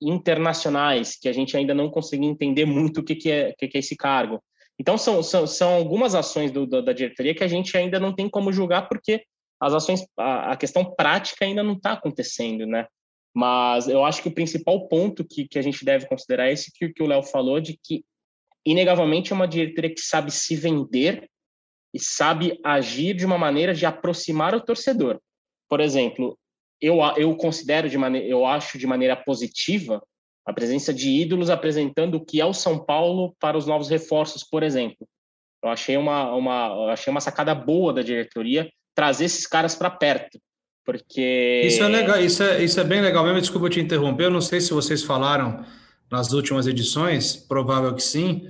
internacionais que a gente ainda não consegue entender muito o que, que, é, que, que é esse cargo. Então são, são, são algumas ações do, da diretoria que a gente ainda não tem como julgar porque as ações a, a questão prática ainda não está acontecendo né? Mas eu acho que o principal ponto que, que a gente deve considerar é esse que, que o Léo falou de que inegavelmente é uma diretoria que sabe se vender e sabe agir de uma maneira de aproximar o torcedor. Por exemplo, eu, eu considero de maneira, eu acho de maneira positiva a presença de ídolos apresentando o que é o São Paulo para os novos reforços, por exemplo. Eu achei uma, uma, achei uma sacada boa da diretoria trazer esses caras para perto, porque isso é legal, isso é, isso é bem legal mesmo. Desculpa te interromper, eu não sei se vocês falaram nas últimas edições, provável que sim,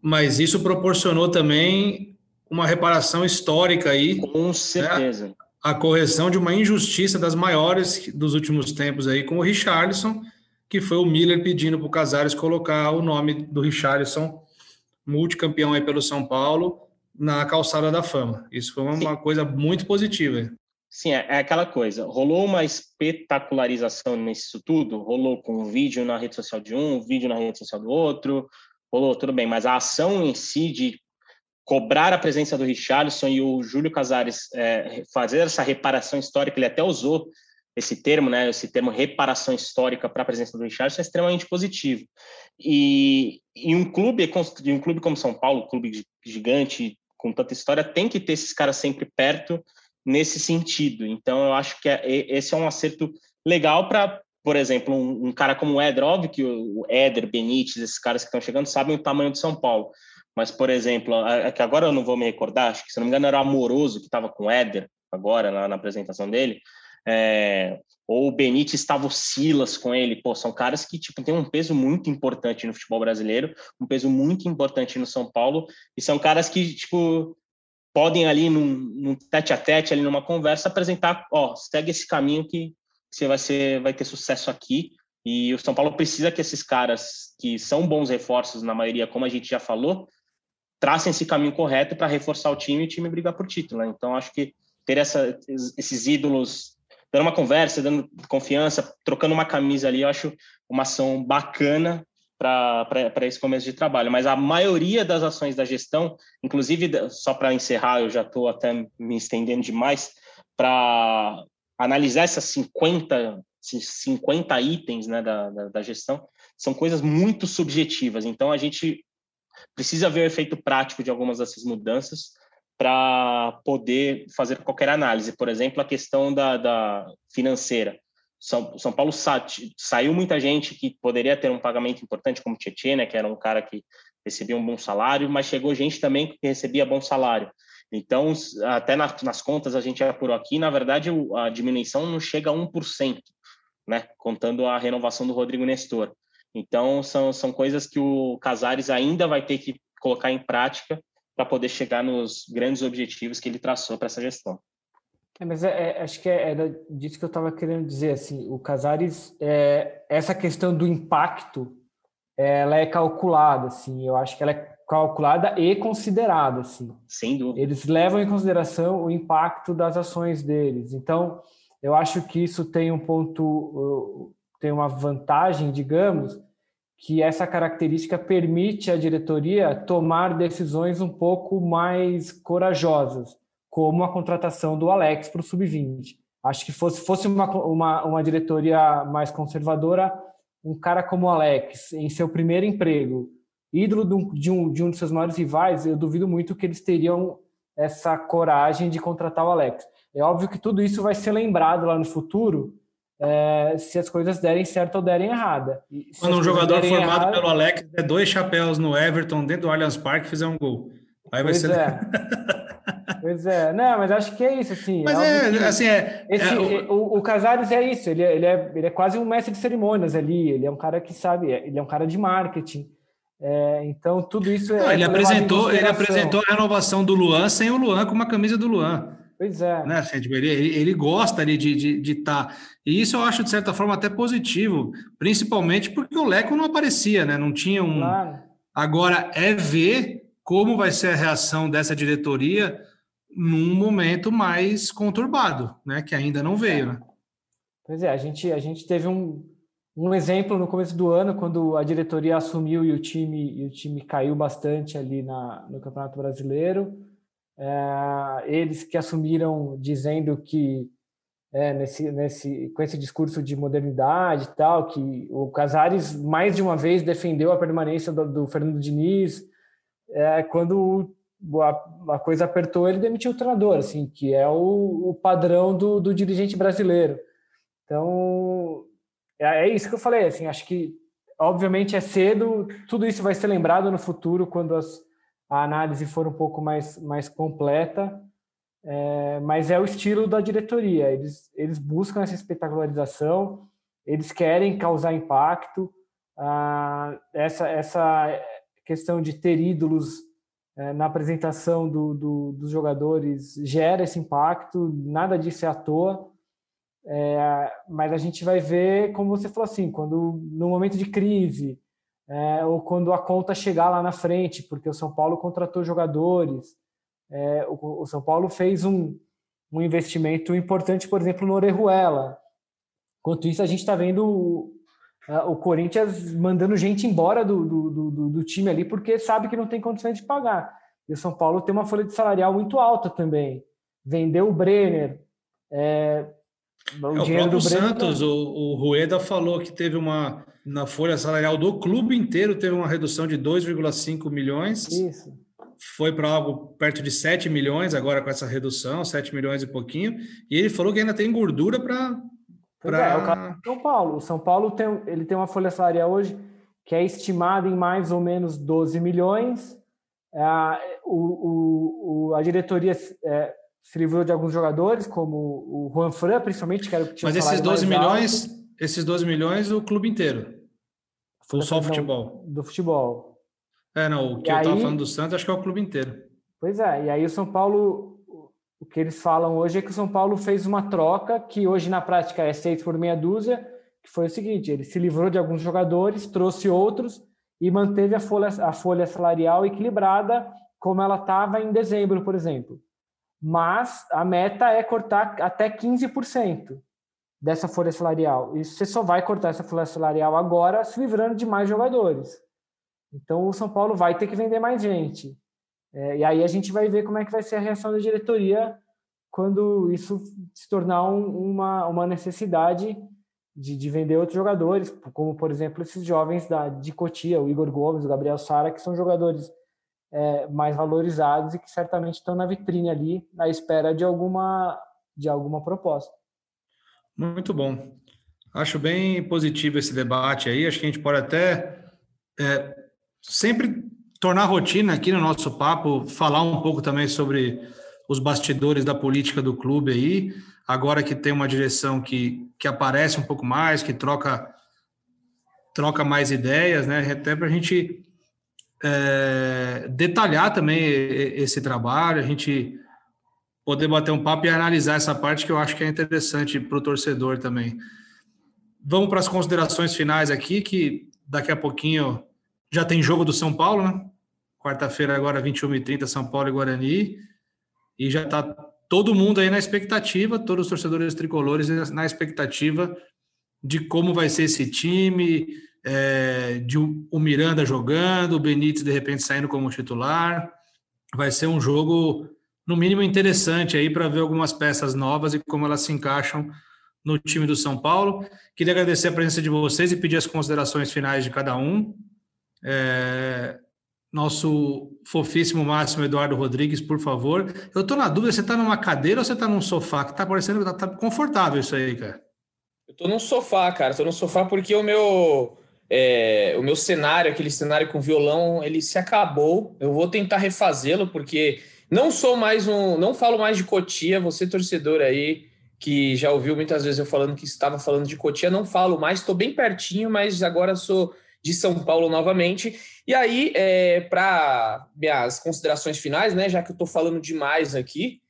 mas isso proporcionou também uma reparação histórica aí. Com certeza. Né? A correção de uma injustiça das maiores dos últimos tempos aí com o Richarlison, que foi o Miller pedindo para o Casares colocar o nome do Richarlison, multicampeão aí pelo São Paulo, na calçada da fama. Isso foi uma Sim. coisa muito positiva. Sim, é, é, aquela coisa. Rolou uma espetacularização nisso tudo, rolou com um vídeo na rede social de um, um vídeo na rede social do outro, rolou tudo bem, mas a ação em si de cobrar a presença do Richarlison e o Júlio Casares é, fazer essa reparação histórica, ele até usou esse termo, né, esse termo reparação histórica para a presença do Richarlison é extremamente positivo. E, e um clube, um clube como São Paulo, um clube gigante com tanta história, tem que ter esses caras sempre perto nesse sentido. Então, eu acho que é, esse é um acerto legal para, por exemplo, um, um, cara como o óbvio que o Éder, Benítez, esses caras que estão chegando sabem o tamanho de São Paulo. Mas, por exemplo, é que agora eu não vou me recordar, acho que se não me engano era o Amoroso que estava com o Éder agora na, na apresentação dele. É, ou o Benítez estava Silas com ele, pô, são caras que tipo têm um peso muito importante no futebol brasileiro, um peso muito importante no São Paulo, e são caras que tipo podem ali num, num tete a tete ali numa conversa apresentar, ó, segue esse caminho que você vai ser vai ter sucesso aqui. E o São Paulo precisa que esses caras que são bons reforços na maioria, como a gente já falou, tracem esse caminho correto para reforçar o time e o time brigar por título. Né? Então acho que ter essa, esses ídolos dando uma conversa, dando confiança, trocando uma camisa ali, eu acho uma ação bacana para esse começo de trabalho. Mas a maioria das ações da gestão, inclusive, só para encerrar, eu já estou até me estendendo demais, para analisar essas 50, 50 itens né, da, da, da gestão, são coisas muito subjetivas. Então, a gente precisa ver o efeito prático de algumas dessas mudanças para poder fazer qualquer análise. Por exemplo, a questão da, da financeira. São, São Paulo sa, saiu muita gente que poderia ter um pagamento importante, como Tietchan, né, que era um cara que recebia um bom salário, mas chegou gente também que recebia bom salário. Então, até nas, nas contas a gente apurou aqui, na verdade, a diminuição não chega a 1%, né, contando a renovação do Rodrigo Nestor. Então, são, são coisas que o Casares ainda vai ter que colocar em prática para poder chegar nos grandes objetivos que ele traçou para essa gestão. É, mas é, é, acho que é, é, disso que eu estava querendo dizer. Assim, o Casares, é, essa questão do impacto, ela é calculada. Assim, eu acho que ela é calculada e considerada. Assim. Sem dúvida. Eles levam em consideração o impacto das ações deles. Então, eu acho que isso tem um ponto, tem uma vantagem, digamos, que essa característica permite à diretoria tomar decisões um pouco mais corajosas, como a contratação do Alex para o sub-20. Acho que fosse, fosse uma, uma, uma diretoria mais conservadora, um cara como o Alex, em seu primeiro emprego, ídolo de um, de um, de um dos seus maiores rivais, eu duvido muito que eles teriam essa coragem de contratar o Alex. É óbvio que tudo isso vai ser lembrado lá no futuro, é, se as coisas derem certo ou derem errada. Quando um jogador formado errada, pelo Alex der dois chapéus no Everton dentro do Allianz Parque fizer um gol. Aí vai ser. É. [LAUGHS] pois é, não, mas acho que é isso, assim. Mas é, é assim, é. Esse, é o... o, Casares é isso, ele é, ele, é, ele é quase um mestre de cerimônias ali, ele é um cara que sabe, ele é um cara de marketing. É, então, tudo isso é. Não, ele, apresentou, ele apresentou a renovação do Luan sem o Luan com uma camisa do Luan. Pois é. Né? Assim, tipo, ele, ele gosta ali de estar. De, de tá. E isso eu acho, de certa forma, até positivo, principalmente porque o Leco não aparecia, né? Não tinha um. Claro. Agora é ver como vai ser a reação dessa diretoria num momento mais conturbado, né? Que ainda não veio, né? Pois é, a gente, a gente teve um, um exemplo no começo do ano, quando a diretoria assumiu e o time, e o time caiu bastante ali na, no Campeonato Brasileiro é, eles que assumiram dizendo que é, nesse, nesse, com esse discurso de modernidade e tal, que o Casares mais de uma vez defendeu a permanência do, do Fernando Diniz, é, quando a, a, coisa apertou, ele demitiu o treinador, assim, que é o, o padrão do, do, dirigente brasileiro. Então, é, é, isso que eu falei, assim, acho que obviamente é cedo, tudo isso vai ser lembrado no futuro quando as, a análise for um pouco mais, mais completa, é, mas é o estilo da diretoria. Eles, eles buscam essa espetacularização, eles querem causar impacto. Ah, essa, essa questão de ter ídolos é, na apresentação do, do, dos jogadores gera esse impacto, nada disso é à toa. É, mas a gente vai ver, como você falou assim, quando no momento de crise, é, ou quando a conta chegar lá na frente, porque o São Paulo contratou jogadores, o, o, São Paulo fez um, um investimento importante, por exemplo, no Orejuela. Enquanto isso, a gente está vendo o, o, Corinthians mandando gente embora do, do, do, do, time ali, porque sabe que não tem condições de pagar. E o São Paulo tem uma folha de salarial muito alta também. Vendeu o Brenner. É, o, é, o próprio Santos, Brenner, o, o Rueda falou que teve uma na folha salarial do clube inteiro teve uma redução de 2,5 milhões. Isso. Foi para algo perto de 7 milhões agora com essa redução, 7 milhões e pouquinho. E ele falou que ainda tem gordura para. Pra... É, é o caso São Paulo. O São Paulo tem, ele tem uma folha salarial hoje que é estimada em mais ou menos 12 milhões. É, o, o, a diretoria é, se livrou de alguns jogadores, como o Juan Fran, principalmente, que era o que tinha Mas esses 12 milhões, alto. esses 12 milhões, o clube inteiro. Foi só o futebol. Do futebol. É, não, o que e eu estava falando do Santos, acho que é o clube inteiro. Pois é, e aí o São Paulo, o que eles falam hoje é que o São Paulo fez uma troca, que hoje na prática é seis por meia dúzia, que foi o seguinte: ele se livrou de alguns jogadores, trouxe outros e manteve a folha, a folha salarial equilibrada, como ela estava em dezembro, por exemplo. Mas a meta é cortar até 15% dessa folha salarial. E você só vai cortar essa folha salarial agora se livrando de mais jogadores. Então o São Paulo vai ter que vender mais gente. É, e aí a gente vai ver como é que vai ser a reação da diretoria quando isso se tornar um, uma, uma necessidade de, de, vender outros jogadores, como por exemplo esses jovens da, de Cotia, o Igor Gomes, o Gabriel Sara, que são jogadores é, mais valorizados e que certamente estão na vitrine ali, na espera de alguma, de alguma proposta. Muito bom. Acho bem positivo esse debate aí. Acho que a gente pode até é, sempre tornar rotina aqui no nosso papo, falar um pouco também sobre os bastidores da política do clube aí, agora que tem uma direção que, que aparece um pouco mais, que troca troca mais ideias, né? Até para a gente é, detalhar também esse trabalho, a gente poder bater um papo e analisar essa parte que eu acho que é interessante para o torcedor também. Vamos para as considerações finais aqui, que daqui a pouquinho já tem jogo do São Paulo, né? Quarta-feira, agora, 21h30, São Paulo e Guarani. E já está todo mundo aí na expectativa, todos os torcedores tricolores na expectativa de como vai ser esse time, é, de o Miranda jogando, o Benítez de repente saindo como titular. Vai ser um jogo, no mínimo, interessante aí para ver algumas peças novas e como elas se encaixam no time do São Paulo. Queria agradecer a presença de vocês e pedir as considerações finais de cada um. É, nosso fofíssimo máximo Eduardo Rodrigues, por favor. Eu estou na dúvida, você está numa cadeira ou você está num sofá? Que tá parecendo que tá, tá confortável isso aí, cara. Eu estou num sofá, cara. Estou num sofá porque o meu é, o meu cenário, aquele cenário com violão, ele se acabou. Eu vou tentar refazê-lo porque não sou mais um, não falo mais de Cotia. Você torcedor aí que já ouviu muitas vezes eu falando que estava falando de Cotia, não falo mais. Estou bem pertinho, mas agora sou de São Paulo novamente. E aí, é, para minhas considerações finais, né, já que eu estou falando demais aqui,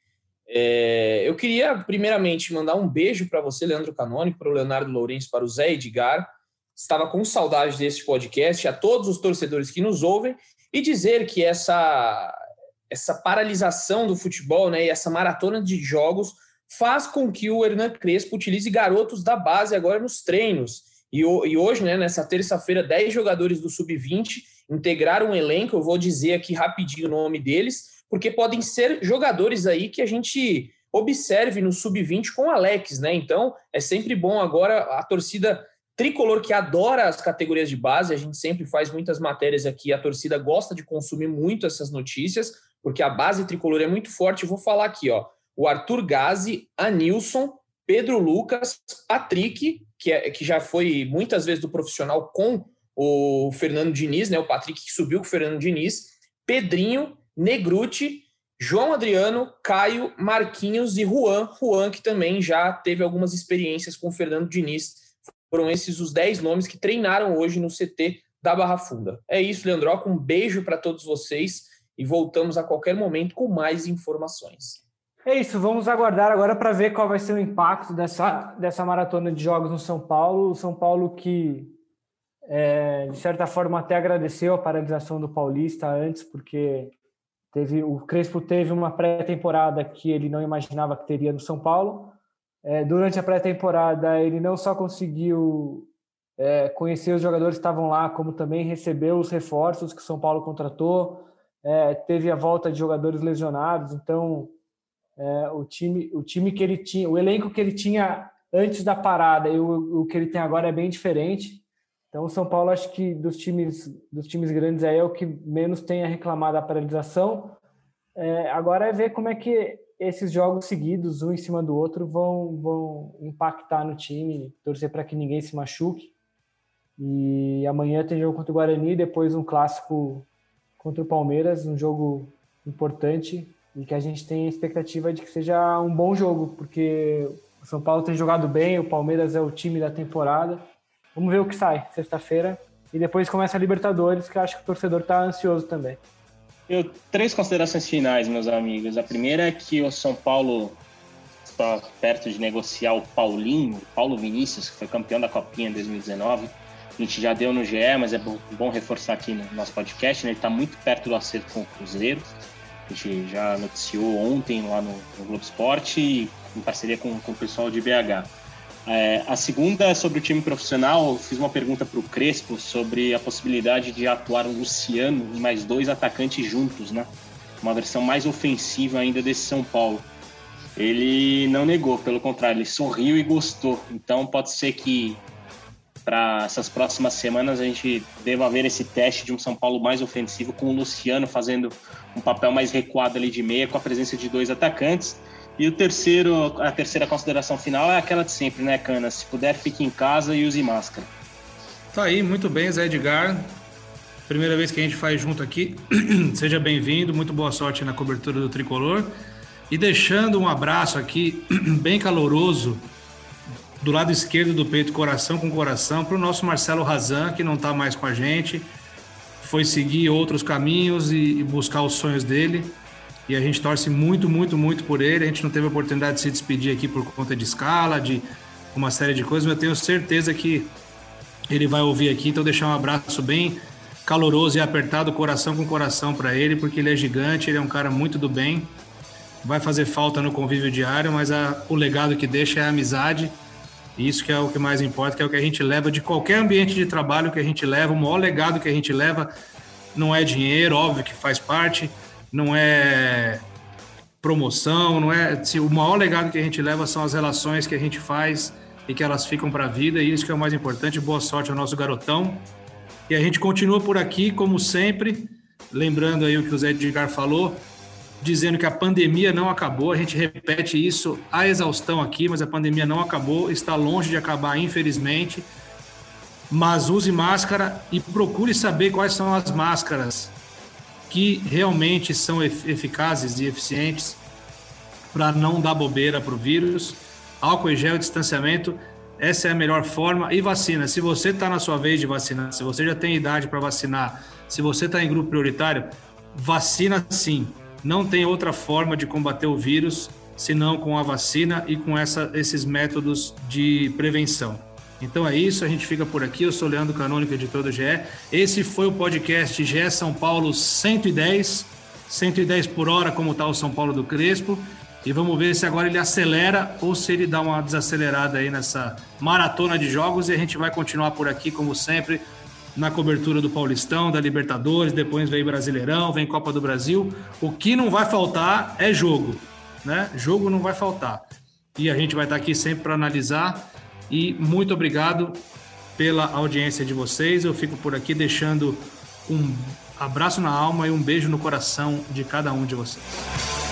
é, eu queria primeiramente mandar um beijo para você, Leandro Canônico, para o Leonardo Lourenço, para o Zé Edgar. Estava com saudade desse podcast, a todos os torcedores que nos ouvem, e dizer que essa, essa paralisação do futebol né, e essa maratona de jogos faz com que o Hernan Crespo utilize garotos da base agora nos treinos. E, e hoje, né, nessa terça-feira, 10 jogadores do Sub-20 integraram um elenco. Eu vou dizer aqui rapidinho o nome deles, porque podem ser jogadores aí que a gente observe no Sub-20 com Alex, né? Então, é sempre bom agora a torcida tricolor que adora as categorias de base, a gente sempre faz muitas matérias aqui, a torcida gosta de consumir muito essas notícias, porque a base tricolor é muito forte. Eu vou falar aqui, ó. O Arthur Gazi, Anilson, Pedro Lucas, Patrick, que, é, que já foi muitas vezes do profissional com o Fernando Diniz, né? O Patrick que subiu com o Fernando Diniz, Pedrinho, Negruti, João Adriano, Caio, Marquinhos e Juan. Juan, que também já teve algumas experiências com o Fernando Diniz. Foram esses os 10 nomes que treinaram hoje no CT da Barra Funda. É isso, Leandroca. Um beijo para todos vocês e voltamos a qualquer momento com mais informações. É isso, vamos aguardar agora para ver qual vai ser o impacto dessa, dessa maratona de jogos no São Paulo. O São Paulo que, é, de certa forma, até agradeceu a paralisação do Paulista antes, porque teve o Crespo teve uma pré-temporada que ele não imaginava que teria no São Paulo. É, durante a pré-temporada, ele não só conseguiu é, conhecer os jogadores que estavam lá, como também recebeu os reforços que o São Paulo contratou. É, teve a volta de jogadores lesionados, então é, o time, o time que ele tinha, o elenco que ele tinha antes da parada e o, o que ele tem agora é bem diferente. Então, o São Paulo, acho que dos times, dos times grandes aí é o que menos tem a reclamar da paralisação. É, agora é ver como é que esses jogos seguidos, um em cima do outro, vão, vão impactar no time, torcer para que ninguém se machuque. E amanhã tem jogo contra o Guarani, depois um clássico contra o Palmeiras, um jogo importante e que a gente tem a expectativa de que seja um bom jogo, porque o São Paulo tem jogado bem, o Palmeiras é o time da temporada. Vamos ver o que sai sexta-feira. E depois começa a Libertadores, que acho que o torcedor está ansioso também. Eu, três considerações finais, meus amigos. A primeira é que o São Paulo está perto de negociar o Paulinho, Paulo Vinícius, que foi campeão da Copinha em 2019. A gente já deu no GE, mas é bom, reforçar aqui no nosso podcast. Né? Ele está muito perto do acerto com o Cruzeiro. A gente já noticiou ontem lá no, no Globo Esporte, em parceria com, com o pessoal de BH. É, a segunda é sobre o time profissional. Eu fiz uma pergunta para o Crespo sobre a possibilidade de atuar o Luciano e mais dois atacantes juntos, né? Uma versão mais ofensiva ainda desse São Paulo. Ele não negou, pelo contrário, ele sorriu e gostou. Então pode ser que para essas próximas semanas a gente deva ver esse teste de um São Paulo mais ofensivo com o Luciano fazendo um papel mais recuado ali de meia com a presença de dois atacantes. E o terceiro, a terceira consideração final é aquela de sempre, né, Cana? Se puder, fique em casa e use máscara. Tá aí, muito bem, Zé Edgar. Primeira vez que a gente faz junto aqui. [CLEARS THROAT] Seja bem-vindo, muito boa sorte na cobertura do Tricolor. E deixando um abraço aqui, [CLEARS THROAT] bem caloroso, do lado esquerdo do peito, coração com coração, para o nosso Marcelo Razan, que não está mais com a gente. Foi seguir outros caminhos e buscar os sonhos dele e a gente torce muito, muito, muito por ele. A gente não teve a oportunidade de se despedir aqui por conta de escala, de uma série de coisas, mas eu tenho certeza que ele vai ouvir aqui. Então, deixar um abraço bem caloroso e apertado, coração com coração para ele, porque ele é gigante, ele é um cara muito do bem. Vai fazer falta no convívio diário, mas a, o legado que deixa é a amizade. Isso que é o que mais importa, que é o que a gente leva de qualquer ambiente de trabalho que a gente leva. O maior legado que a gente leva não é dinheiro, óbvio que faz parte, não é promoção, não é. Se, o maior legado que a gente leva são as relações que a gente faz e que elas ficam para a vida, e isso que é o mais importante. Boa sorte ao nosso garotão. E a gente continua por aqui, como sempre, lembrando aí o que o Zé Edgar falou, dizendo que a pandemia não acabou. A gente repete isso a exaustão aqui, mas a pandemia não acabou, está longe de acabar, infelizmente. Mas use máscara e procure saber quais são as máscaras que realmente são eficazes e eficientes para não dar bobeira para o vírus. Álcool e gel, distanciamento, essa é a melhor forma. E vacina, se você está na sua vez de vacinar, se você já tem idade para vacinar, se você está em grupo prioritário, vacina sim. Não tem outra forma de combater o vírus senão com a vacina e com essa, esses métodos de prevenção. Então é isso, a gente fica por aqui. Eu sou Leandro Canônico, editor do GE. Esse foi o podcast GE São Paulo 110, 110 por hora, como está o São Paulo do Crespo. E vamos ver se agora ele acelera ou se ele dá uma desacelerada aí nessa maratona de jogos. E a gente vai continuar por aqui, como sempre, na cobertura do Paulistão, da Libertadores, depois vem Brasileirão, vem Copa do Brasil. O que não vai faltar é jogo, né? Jogo não vai faltar. E a gente vai estar aqui sempre para analisar e muito obrigado pela audiência de vocês. Eu fico por aqui deixando um abraço na alma e um beijo no coração de cada um de vocês.